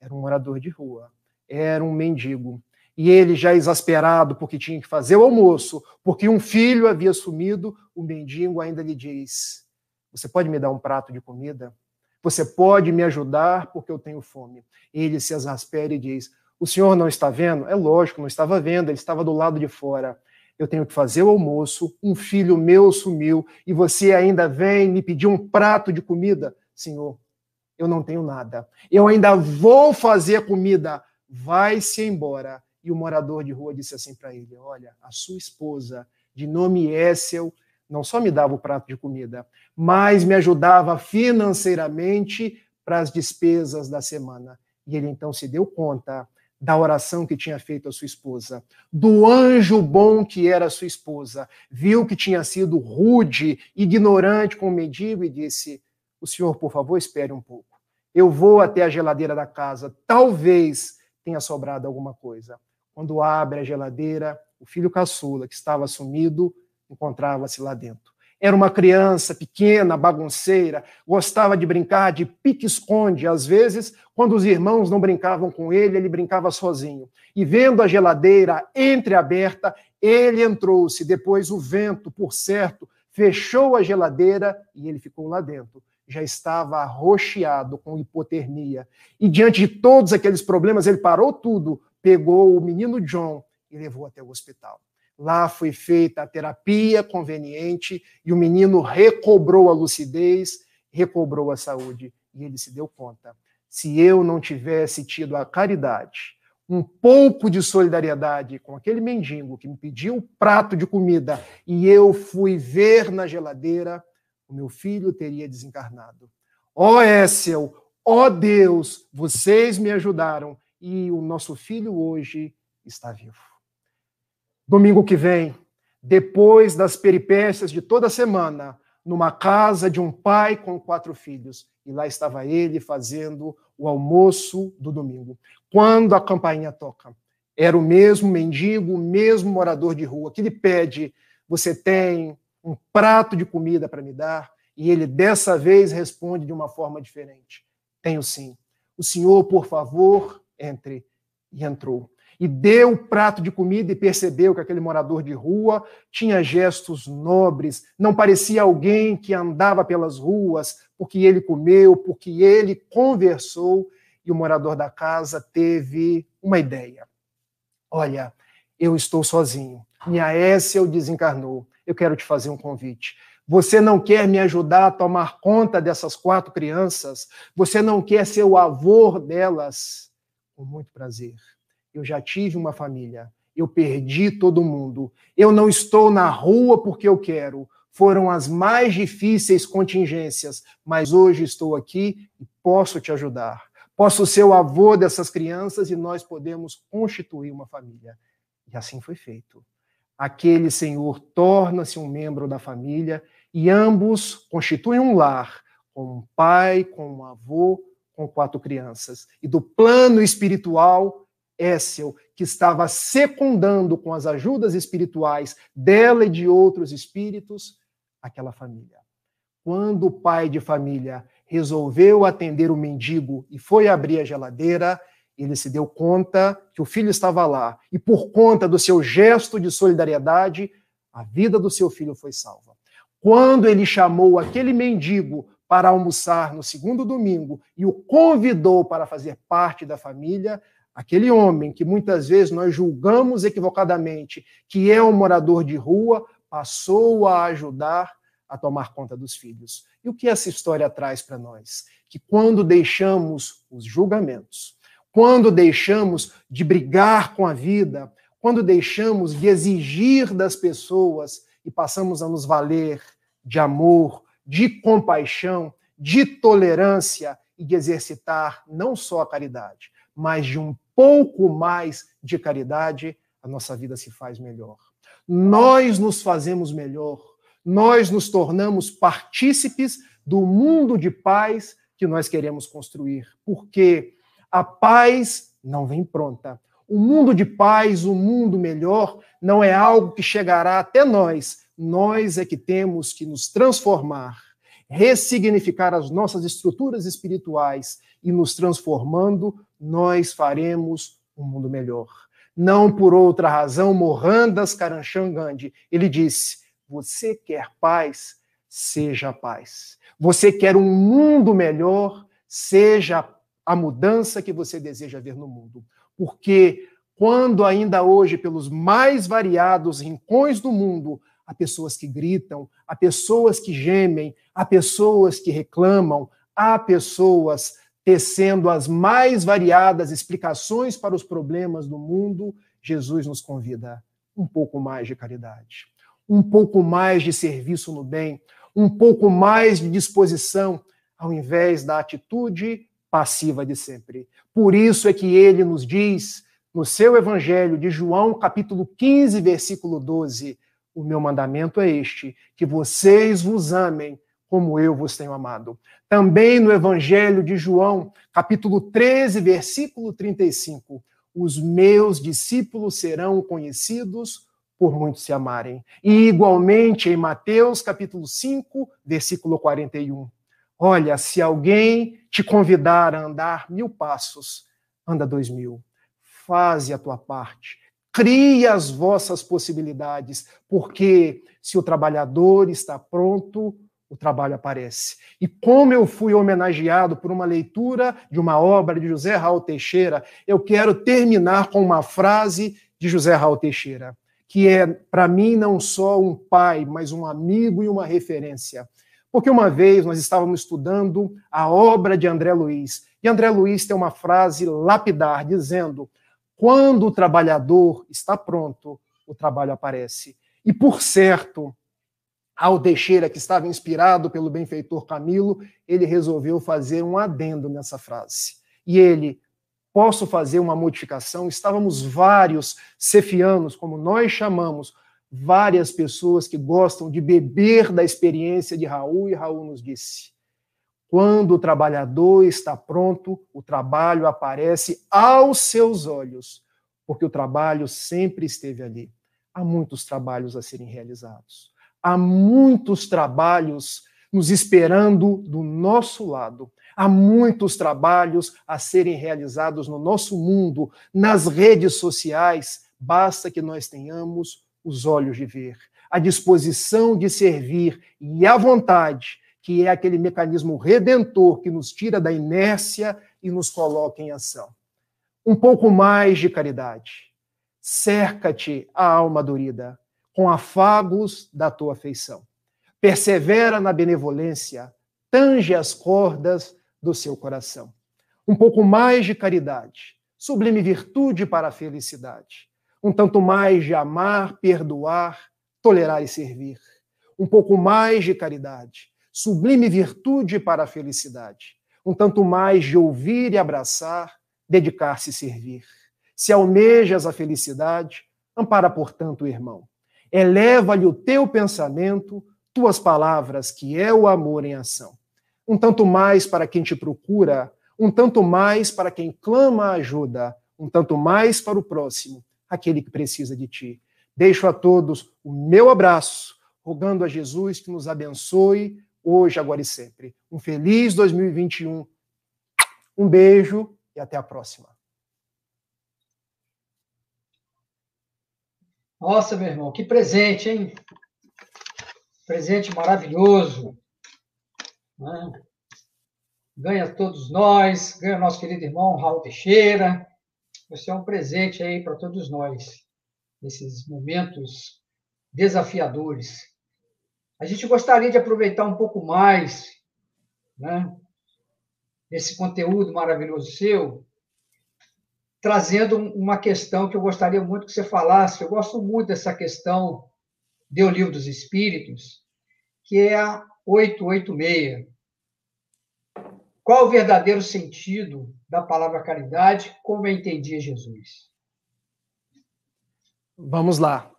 era um morador de rua, era um mendigo. E ele, já exasperado porque tinha que fazer o almoço, porque um filho havia sumido, o mendigo ainda lhe diz: Você pode me dar um prato de comida? Você pode me ajudar porque eu tenho fome. Ele se exaspera e diz: O senhor não está vendo? É lógico, não estava vendo, ele estava do lado de fora. Eu tenho que fazer o almoço, um filho meu sumiu e você ainda vem me pedir um prato de comida? Senhor, eu não tenho nada. Eu ainda vou fazer comida. Vai-se embora. E o morador de rua disse assim para ele: Olha, a sua esposa, de nome Essel, não só me dava o prato de comida, mas me ajudava financeiramente para as despesas da semana. E ele então se deu conta da oração que tinha feito a sua esposa, do anjo bom que era sua esposa, viu que tinha sido rude, ignorante com o mendigo e disse: o senhor, por favor, espere um pouco. Eu vou até a geladeira da casa. Talvez tenha sobrado alguma coisa. Quando abre a geladeira, o filho caçula, que estava sumido, encontrava-se lá dentro. Era uma criança pequena, bagunceira, gostava de brincar de pique-esconde. Às vezes, quando os irmãos não brincavam com ele, ele brincava sozinho. E vendo a geladeira entreaberta, ele entrou-se. Depois, o vento, por certo, fechou a geladeira e ele ficou lá dentro já estava arroxeado com hipotermia. E diante de todos aqueles problemas, ele parou tudo, pegou o menino John e levou até o hospital. Lá foi feita a terapia conveniente e o menino recobrou a lucidez, recobrou a saúde. E ele se deu conta: se eu não tivesse tido a caridade, um pouco de solidariedade com aquele mendigo que me pediu um prato de comida e eu fui ver na geladeira, o meu filho teria desencarnado. Ó oh, Éssel, ó oh, Deus, vocês me ajudaram e o nosso filho hoje está vivo. Domingo que vem, depois das peripécias de toda semana, numa casa de um pai com quatro filhos, e lá estava ele fazendo o almoço do domingo. Quando a campainha toca, era o mesmo mendigo, o mesmo morador de rua que lhe pede: Você tem um prato de comida para me dar? E ele dessa vez responde de uma forma diferente: Tenho sim. O senhor, por favor, entre. E entrou e deu o prato de comida e percebeu que aquele morador de rua tinha gestos nobres, não parecia alguém que andava pelas ruas porque ele comeu, porque ele conversou, e o morador da casa teve uma ideia. Olha, eu estou sozinho. Minha Éssel desencarnou. Eu quero te fazer um convite. Você não quer me ajudar a tomar conta dessas quatro crianças? Você não quer ser o avô delas? Com muito prazer eu já tive uma família, eu perdi todo mundo, eu não estou na rua porque eu quero. Foram as mais difíceis contingências, mas hoje estou aqui e posso te ajudar. Posso ser o avô dessas crianças e nós podemos constituir uma família. E assim foi feito. Aquele senhor torna-se um membro da família e ambos constituem um lar, com um pai, com um avô, com quatro crianças. E do plano espiritual, Éssel, que estava secundando com as ajudas espirituais dela e de outros espíritos aquela família. Quando o pai de família resolveu atender o mendigo e foi abrir a geladeira, ele se deu conta que o filho estava lá e, por conta do seu gesto de solidariedade, a vida do seu filho foi salva. Quando ele chamou aquele mendigo para almoçar no segundo domingo e o convidou para fazer parte da família, Aquele homem que muitas vezes nós julgamos equivocadamente que é um morador de rua, passou a ajudar a tomar conta dos filhos. E o que essa história traz para nós? Que quando deixamos os julgamentos, quando deixamos de brigar com a vida, quando deixamos de exigir das pessoas e passamos a nos valer de amor, de compaixão, de tolerância e de exercitar não só a caridade, mas de um pouco mais de caridade, a nossa vida se faz melhor. Nós nos fazemos melhor, nós nos tornamos partícipes do mundo de paz que nós queremos construir, porque a paz não vem pronta. O mundo de paz, o mundo melhor, não é algo que chegará até nós. Nós é que temos que nos transformar, ressignificar as nossas estruturas espirituais e nos transformando, nós faremos um mundo melhor. Não por outra razão, Mohandas Karamchand Gandhi, ele disse: você quer paz, seja paz. Você quer um mundo melhor, seja a mudança que você deseja ver no mundo. Porque quando ainda hoje, pelos mais variados rincões do mundo, há pessoas que gritam, há pessoas que gemem, há pessoas que reclamam, há pessoas tecendo as mais variadas explicações para os problemas do mundo, Jesus nos convida um pouco mais de caridade, um pouco mais de serviço no bem, um pouco mais de disposição, ao invés da atitude passiva de sempre. Por isso é que ele nos diz, no seu Evangelho de João, capítulo 15, versículo 12: O meu mandamento é este, que vocês vos amem como eu vos tenho amado. Também no Evangelho de João, capítulo 13, versículo 35, os meus discípulos serão conhecidos por muitos se amarem. E igualmente em Mateus, capítulo 5, versículo 41. Olha, se alguém te convidar a andar mil passos, anda dois mil. Faze a tua parte. Crie as vossas possibilidades, porque se o trabalhador está pronto, o trabalho aparece. E como eu fui homenageado por uma leitura de uma obra de José Raul Teixeira, eu quero terminar com uma frase de José Raul Teixeira, que é, para mim, não só um pai, mas um amigo e uma referência. Porque uma vez nós estávamos estudando a obra de André Luiz, e André Luiz tem uma frase lapidar, dizendo: quando o trabalhador está pronto, o trabalho aparece. E por certo, ao Teixeira, que estava inspirado pelo benfeitor Camilo, ele resolveu fazer um adendo nessa frase. E ele, posso fazer uma modificação? Estávamos vários cefianos, como nós chamamos, várias pessoas que gostam de beber da experiência de Raul, e Raul nos disse: quando o trabalhador está pronto, o trabalho aparece aos seus olhos, porque o trabalho sempre esteve ali. Há muitos trabalhos a serem realizados. Há muitos trabalhos nos esperando do nosso lado. Há muitos trabalhos a serem realizados no nosso mundo, nas redes sociais. Basta que nós tenhamos os olhos de ver, a disposição de servir e a vontade que é aquele mecanismo redentor que nos tira da inércia e nos coloca em ação. Um pouco mais de caridade. Cerca-te a alma dorida com afagos da tua afeição. Persevera na benevolência, tange as cordas do seu coração. Um pouco mais de caridade, sublime virtude para a felicidade. Um tanto mais de amar, perdoar, tolerar e servir. Um pouco mais de caridade, sublime virtude para a felicidade. Um tanto mais de ouvir e abraçar, dedicar-se e servir. Se almejas a felicidade, ampara, portanto, o irmão. Eleva-lhe o teu pensamento, tuas palavras, que é o amor em ação. Um tanto mais para quem te procura, um tanto mais para quem clama ajuda, um tanto mais para o próximo, aquele que precisa de ti. Deixo a todos o meu abraço, rogando a Jesus que nos abençoe, hoje, agora e sempre. Um feliz 2021. Um beijo e até a próxima. Nossa, meu irmão, que presente, hein? Presente maravilhoso. Né? Ganha todos nós, ganha nosso querido irmão Raul Teixeira. Você é um presente aí para todos nós, nesses momentos desafiadores. A gente gostaria de aproveitar um pouco mais né, esse conteúdo maravilhoso seu, trazendo uma questão que eu gostaria muito que você falasse. Eu gosto muito dessa questão do Livro dos Espíritos, que é a 886. Qual o verdadeiro sentido da palavra caridade, como eu entendia Jesus? Vamos lá.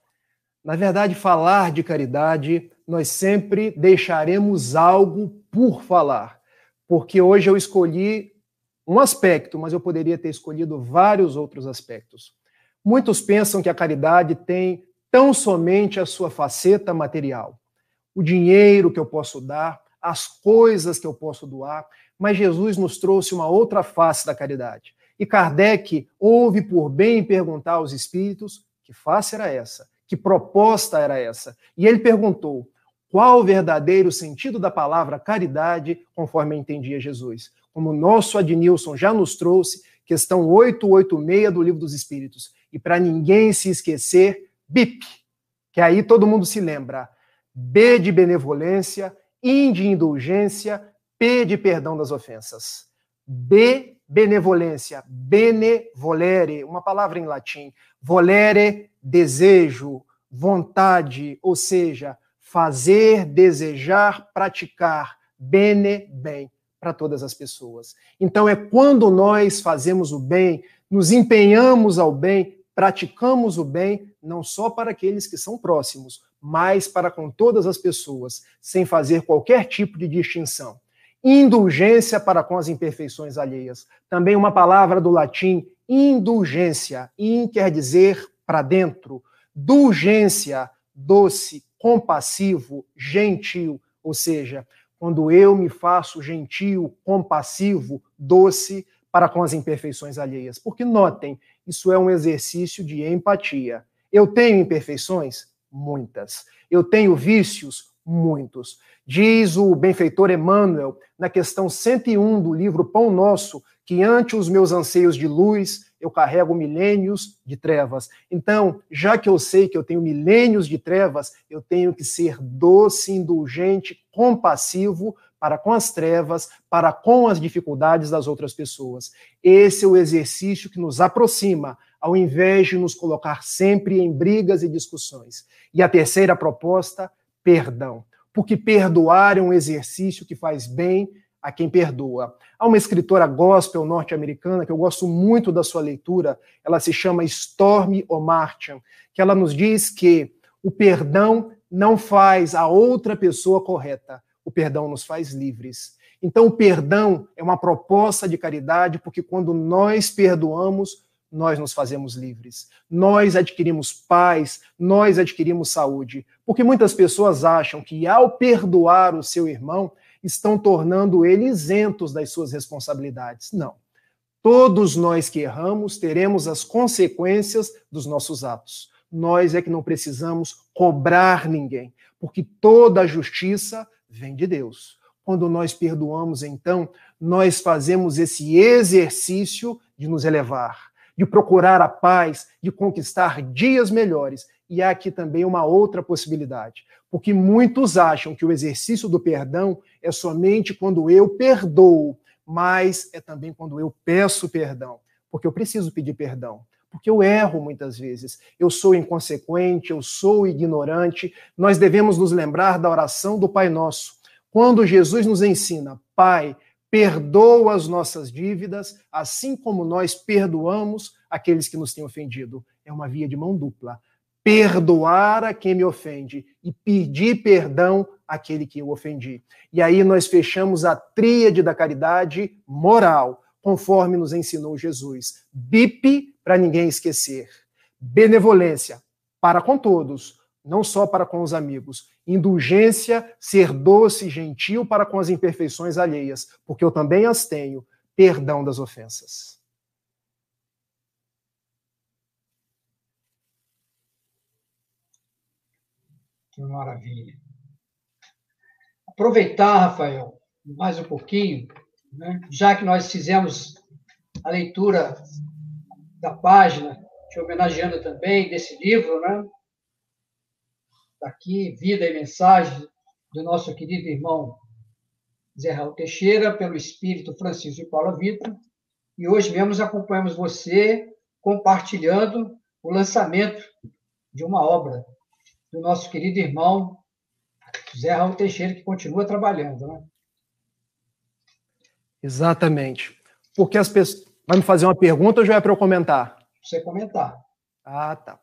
Na verdade, falar de caridade nós sempre deixaremos algo por falar. Porque hoje eu escolhi um aspecto, mas eu poderia ter escolhido vários outros aspectos. Muitos pensam que a caridade tem tão somente a sua faceta material. O dinheiro que eu posso dar, as coisas que eu posso doar, mas Jesus nos trouxe uma outra face da caridade. E Kardec houve por bem perguntar aos espíritos que face era essa, que proposta era essa. E ele perguntou: qual o verdadeiro sentido da palavra caridade, conforme entendia Jesus. Como o nosso Adnilson já nos trouxe, questão 886 do Livro dos Espíritos. E para ninguém se esquecer, BIP, que aí todo mundo se lembra. B de benevolência, I de indulgência, P de perdão das ofensas. B, benevolência, benevolere, uma palavra em latim. Volere, desejo, vontade, ou seja, fazer, desejar, praticar, bene, bem, para todas as pessoas. Então é quando nós fazemos o bem, nos empenhamos ao bem, praticamos o bem, não só para aqueles que são próximos, mas para com todas as pessoas, sem fazer qualquer tipo de distinção. Indulgência para com as imperfeições alheias. Também uma palavra do latim, indulgência. In quer dizer para dentro. Dulgência, doce, compassivo, gentil, ou seja, quando eu me faço gentil, compassivo, doce para com as imperfeições alheias. Porque notem, isso é um exercício de empatia. Eu tenho imperfeições? Muitas. Eu tenho vícios? Muitos. Diz o benfeitor Emmanuel, na questão 101 do livro Pão Nosso, que ante os meus anseios de luz, eu carrego milênios de trevas. Então, já que eu sei que eu tenho milênios de trevas, eu tenho que ser doce, indulgente, compassivo para com as trevas, para com as dificuldades das outras pessoas. Esse é o exercício que nos aproxima ao invés de nos colocar sempre em brigas e discussões. E a terceira proposta, perdão. Porque perdoar é um exercício que faz bem a quem perdoa. Há uma escritora gospel norte-americana que eu gosto muito da sua leitura, ela se chama Stormy O'Martian, que ela nos diz que o perdão não faz a outra pessoa correta, o perdão nos faz livres. Então, o perdão é uma proposta de caridade, porque quando nós perdoamos, nós nos fazemos livres. Nós adquirimos paz, nós adquirimos saúde. Porque muitas pessoas acham que ao perdoar o seu irmão, estão tornando ele isentos das suas responsabilidades. Não. Todos nós que erramos teremos as consequências dos nossos atos. Nós é que não precisamos cobrar ninguém, porque toda a justiça vem de Deus. Quando nós perdoamos, então, nós fazemos esse exercício de nos elevar, de procurar a paz, de conquistar dias melhores. E há aqui também uma outra possibilidade, porque muitos acham que o exercício do perdão é somente quando eu perdoo, mas é também quando eu peço perdão, porque eu preciso pedir perdão. Porque eu erro muitas vezes, eu sou inconsequente, eu sou ignorante. Nós devemos nos lembrar da oração do Pai Nosso quando Jesus nos ensina, Pai, perdoa as nossas dívidas, assim como nós perdoamos aqueles que nos têm ofendido. É uma via de mão dupla. Perdoar a quem me ofende e pedir perdão àquele que eu ofendi. E aí nós fechamos a tríade da caridade moral, conforme nos ensinou Jesus. BIP para ninguém esquecer. Benevolência para com todos, não só para com os amigos. Indulgência, ser doce e gentil para com as imperfeições alheias, porque eu também as tenho. Perdão das ofensas. Que maravilha. Aproveitar, Rafael, mais um pouquinho, né? já que nós fizemos a leitura da página, te homenageando também desse livro, né? aqui, vida e mensagem do nosso querido irmão Zé Raul Teixeira, pelo Espírito Francisco de Paula Vitor. E hoje mesmo acompanhamos você compartilhando o lançamento de uma obra do nosso querido irmão Zé Raul Teixeira, que continua trabalhando, né? Exatamente. Porque as pessoas. Vai me fazer uma pergunta ou já é para eu comentar? Você comentar. Ah, tá.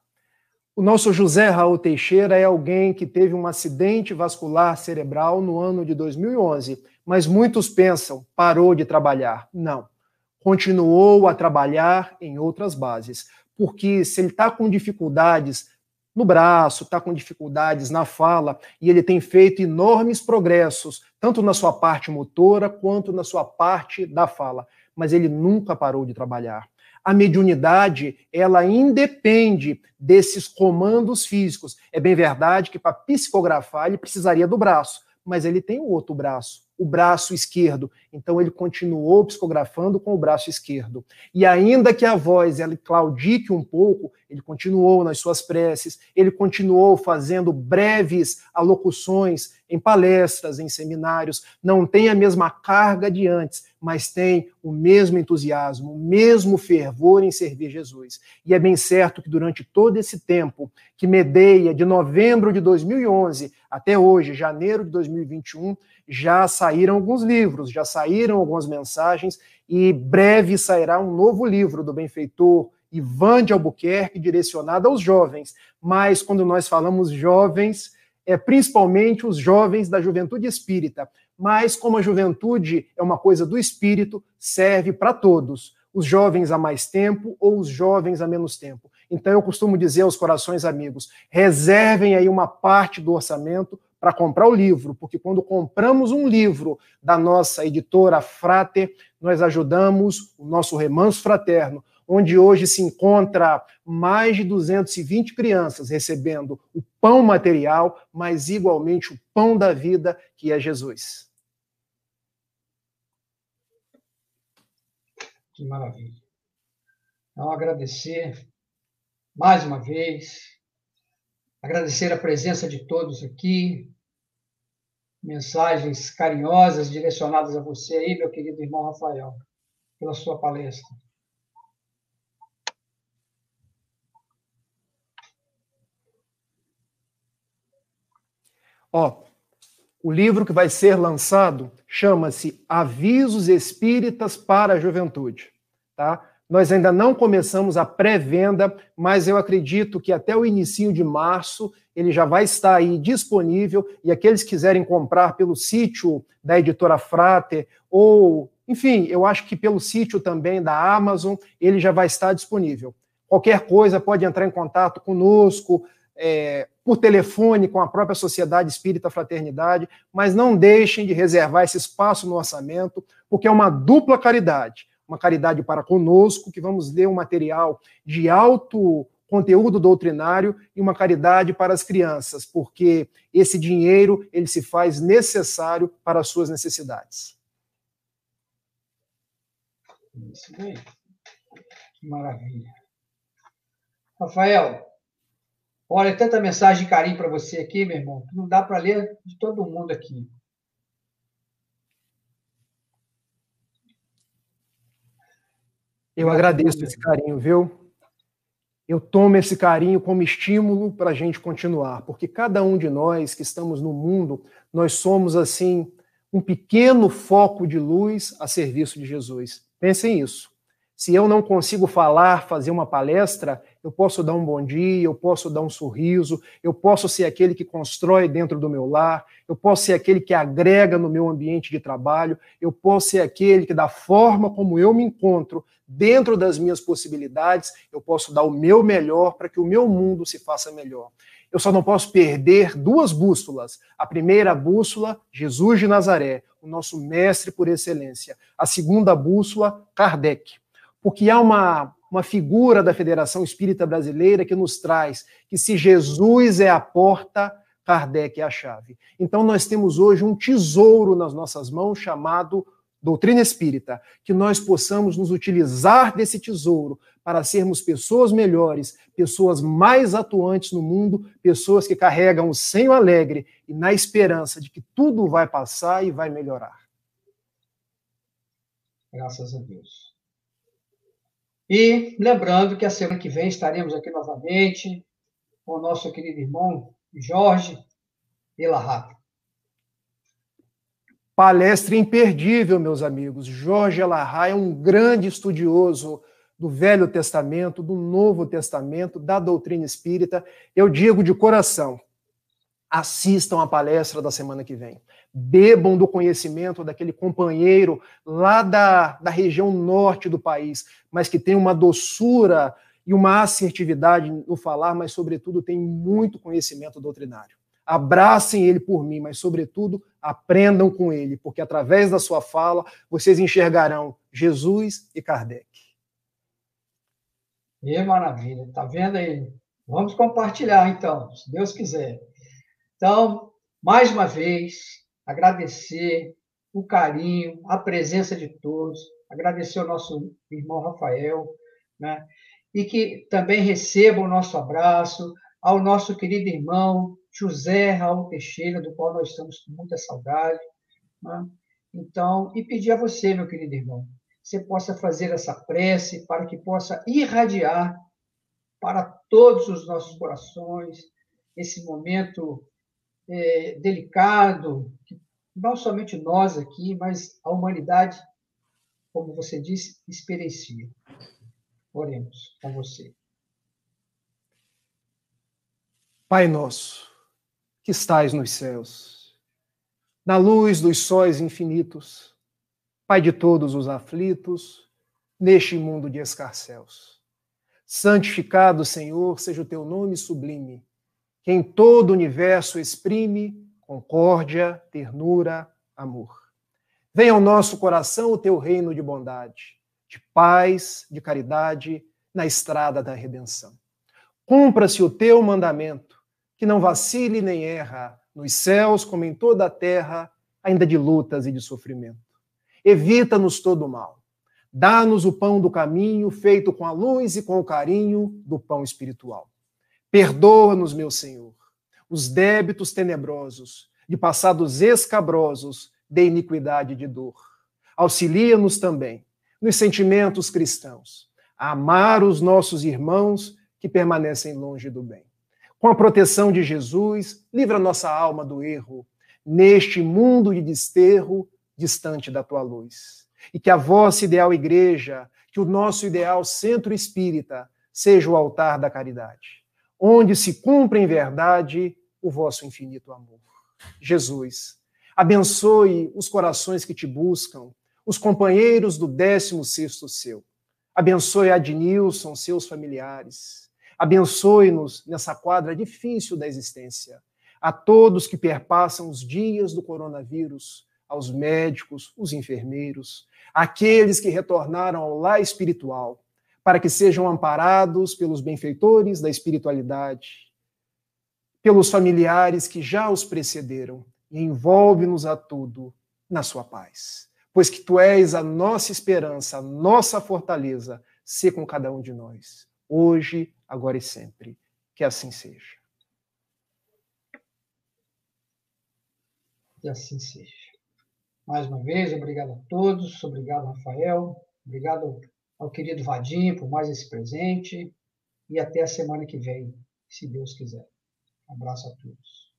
O nosso José Raul Teixeira é alguém que teve um acidente vascular cerebral no ano de 2011, mas muitos pensam parou de trabalhar. Não. Continuou a trabalhar em outras bases, porque se ele está com dificuldades no braço, está com dificuldades na fala, e ele tem feito enormes progressos, tanto na sua parte motora quanto na sua parte da fala, mas ele nunca parou de trabalhar. A mediunidade, ela independe desses comandos físicos. É bem verdade que para psicografar ele precisaria do braço, mas ele tem o outro braço o braço esquerdo. Então ele continuou psicografando com o braço esquerdo. E ainda que a voz ela claudique um pouco, ele continuou nas suas preces, ele continuou fazendo breves alocuções em palestras, em seminários, não tem a mesma carga de antes, mas tem o mesmo entusiasmo, o mesmo fervor em servir Jesus. E é bem certo que durante todo esse tempo que medeia de novembro de 2011 até hoje, janeiro de 2021, já saíram alguns livros, já saíram algumas mensagens e breve sairá um novo livro do benfeitor Ivan de Albuquerque direcionado aos jovens. Mas quando nós falamos jovens, é principalmente os jovens da juventude espírita. Mas como a juventude é uma coisa do espírito, serve para todos. Os jovens há mais tempo ou os jovens há menos tempo. Então eu costumo dizer aos corações amigos, reservem aí uma parte do orçamento para comprar o livro, porque quando compramos um livro da nossa editora Frater, nós ajudamos o nosso remanso fraterno, onde hoje se encontra mais de 220 crianças recebendo o pão material, mas igualmente o pão da vida, que é Jesus. Que maravilha. Então, agradecer mais uma vez, agradecer a presença de todos aqui, mensagens carinhosas direcionadas a você aí, meu querido irmão Rafael, pela sua palestra. Ó, oh, o livro que vai ser lançado chama-se Avisos Espíritas para a Juventude, tá? Nós ainda não começamos a pré-venda, mas eu acredito que até o início de março ele já vai estar aí disponível e aqueles que quiserem comprar pelo sítio da editora Frater ou, enfim, eu acho que pelo sítio também da Amazon, ele já vai estar disponível. Qualquer coisa pode entrar em contato conosco, é, por telefone com a própria Sociedade Espírita Fraternidade, mas não deixem de reservar esse espaço no orçamento, porque é uma dupla caridade uma caridade para conosco, que vamos ler um material de alto conteúdo doutrinário e uma caridade para as crianças, porque esse dinheiro ele se faz necessário para as suas necessidades. Isso bem. Que maravilha. Rafael, olha, tanta mensagem de carinho para você aqui, meu irmão, que não dá para ler de todo mundo aqui. Eu agradeço esse carinho, viu? Eu tomo esse carinho como estímulo para a gente continuar, porque cada um de nós que estamos no mundo, nós somos assim um pequeno foco de luz a serviço de Jesus. Pensem isso. Se eu não consigo falar, fazer uma palestra, eu posso dar um bom dia, eu posso dar um sorriso, eu posso ser aquele que constrói dentro do meu lar, eu posso ser aquele que agrega no meu ambiente de trabalho, eu posso ser aquele que, da forma como eu me encontro, dentro das minhas possibilidades, eu posso dar o meu melhor para que o meu mundo se faça melhor. Eu só não posso perder duas bússolas. A primeira bússola, Jesus de Nazaré, o nosso mestre por excelência. A segunda bússola, Kardec porque há uma, uma figura da Federação Espírita Brasileira que nos traz que se Jesus é a porta, Kardec é a chave. Então nós temos hoje um tesouro nas nossas mãos chamado doutrina espírita, que nós possamos nos utilizar desse tesouro para sermos pessoas melhores, pessoas mais atuantes no mundo, pessoas que carregam o senho alegre e na esperança de que tudo vai passar e vai melhorar. Graças a Deus. E lembrando que a semana que vem estaremos aqui novamente com o nosso querido irmão Jorge Elarrato. Palestra imperdível, meus amigos. Jorge Elarra é um grande estudioso do Velho Testamento, do Novo Testamento, da doutrina espírita. Eu digo de coração, assistam a palestra da semana que vem bebam do conhecimento daquele companheiro lá da, da região norte do país, mas que tem uma doçura e uma assertividade no falar, mas, sobretudo, tem muito conhecimento doutrinário. Abracem ele por mim, mas, sobretudo, aprendam com ele, porque através da sua fala vocês enxergarão Jesus e Kardec. Que maravilha, tá vendo aí? Vamos compartilhar então, se Deus quiser. Então, mais uma vez, agradecer o carinho, a presença de todos, agradecer ao nosso irmão Rafael, né? e que também receba o nosso abraço ao nosso querido irmão José Raul Teixeira, do qual nós estamos com muita saudade. Né? Então, e pedir a você, meu querido irmão, você possa fazer essa prece para que possa irradiar para todos os nossos corações esse momento é, delicado, que não somente nós aqui, mas a humanidade, como você disse, experiencia. Oremos com você. Pai nosso, que estais nos céus, na luz dos sóis infinitos, Pai de todos os aflitos, neste mundo de escarcéus. Santificado, Senhor, seja o teu nome sublime em todo o universo exprime concórdia, ternura, amor. Venha ao nosso coração o teu reino de bondade, de paz, de caridade, na estrada da redenção. Cumpra-se o teu mandamento, que não vacile nem erra, nos céus como em toda a terra, ainda de lutas e de sofrimento. Evita-nos todo o mal. Dá-nos o pão do caminho, feito com a luz e com o carinho do pão espiritual. Perdoa-nos, meu Senhor, os débitos tenebrosos, de passados escabrosos, de iniquidade e de dor. Auxilia-nos também, nos sentimentos cristãos, a amar os nossos irmãos que permanecem longe do bem. Com a proteção de Jesus, livra nossa alma do erro, neste mundo de desterro, distante da tua luz. E que a vossa ideal igreja, que o nosso ideal centro espírita, seja o altar da caridade, onde se cumpra em verdade o vosso infinito amor. Jesus, abençoe os corações que te buscam, os companheiros do 16 seu. Abençoe Adnilson, seus familiares. Abençoe-nos nessa quadra difícil da existência. A todos que perpassam os dias do coronavírus, aos médicos, os enfermeiros, aqueles que retornaram ao lar espiritual, para que sejam amparados pelos benfeitores da espiritualidade, pelos familiares que já os precederam, e envolve-nos a tudo na sua paz. Pois que tu és a nossa esperança, a nossa fortaleza, se com cada um de nós, hoje, agora e sempre. Que assim seja. Que assim seja. Mais uma vez, obrigado a todos, obrigado, Rafael, obrigado ao querido Vadim por mais esse presente e até a semana que vem, se Deus quiser. Um abraço a todos.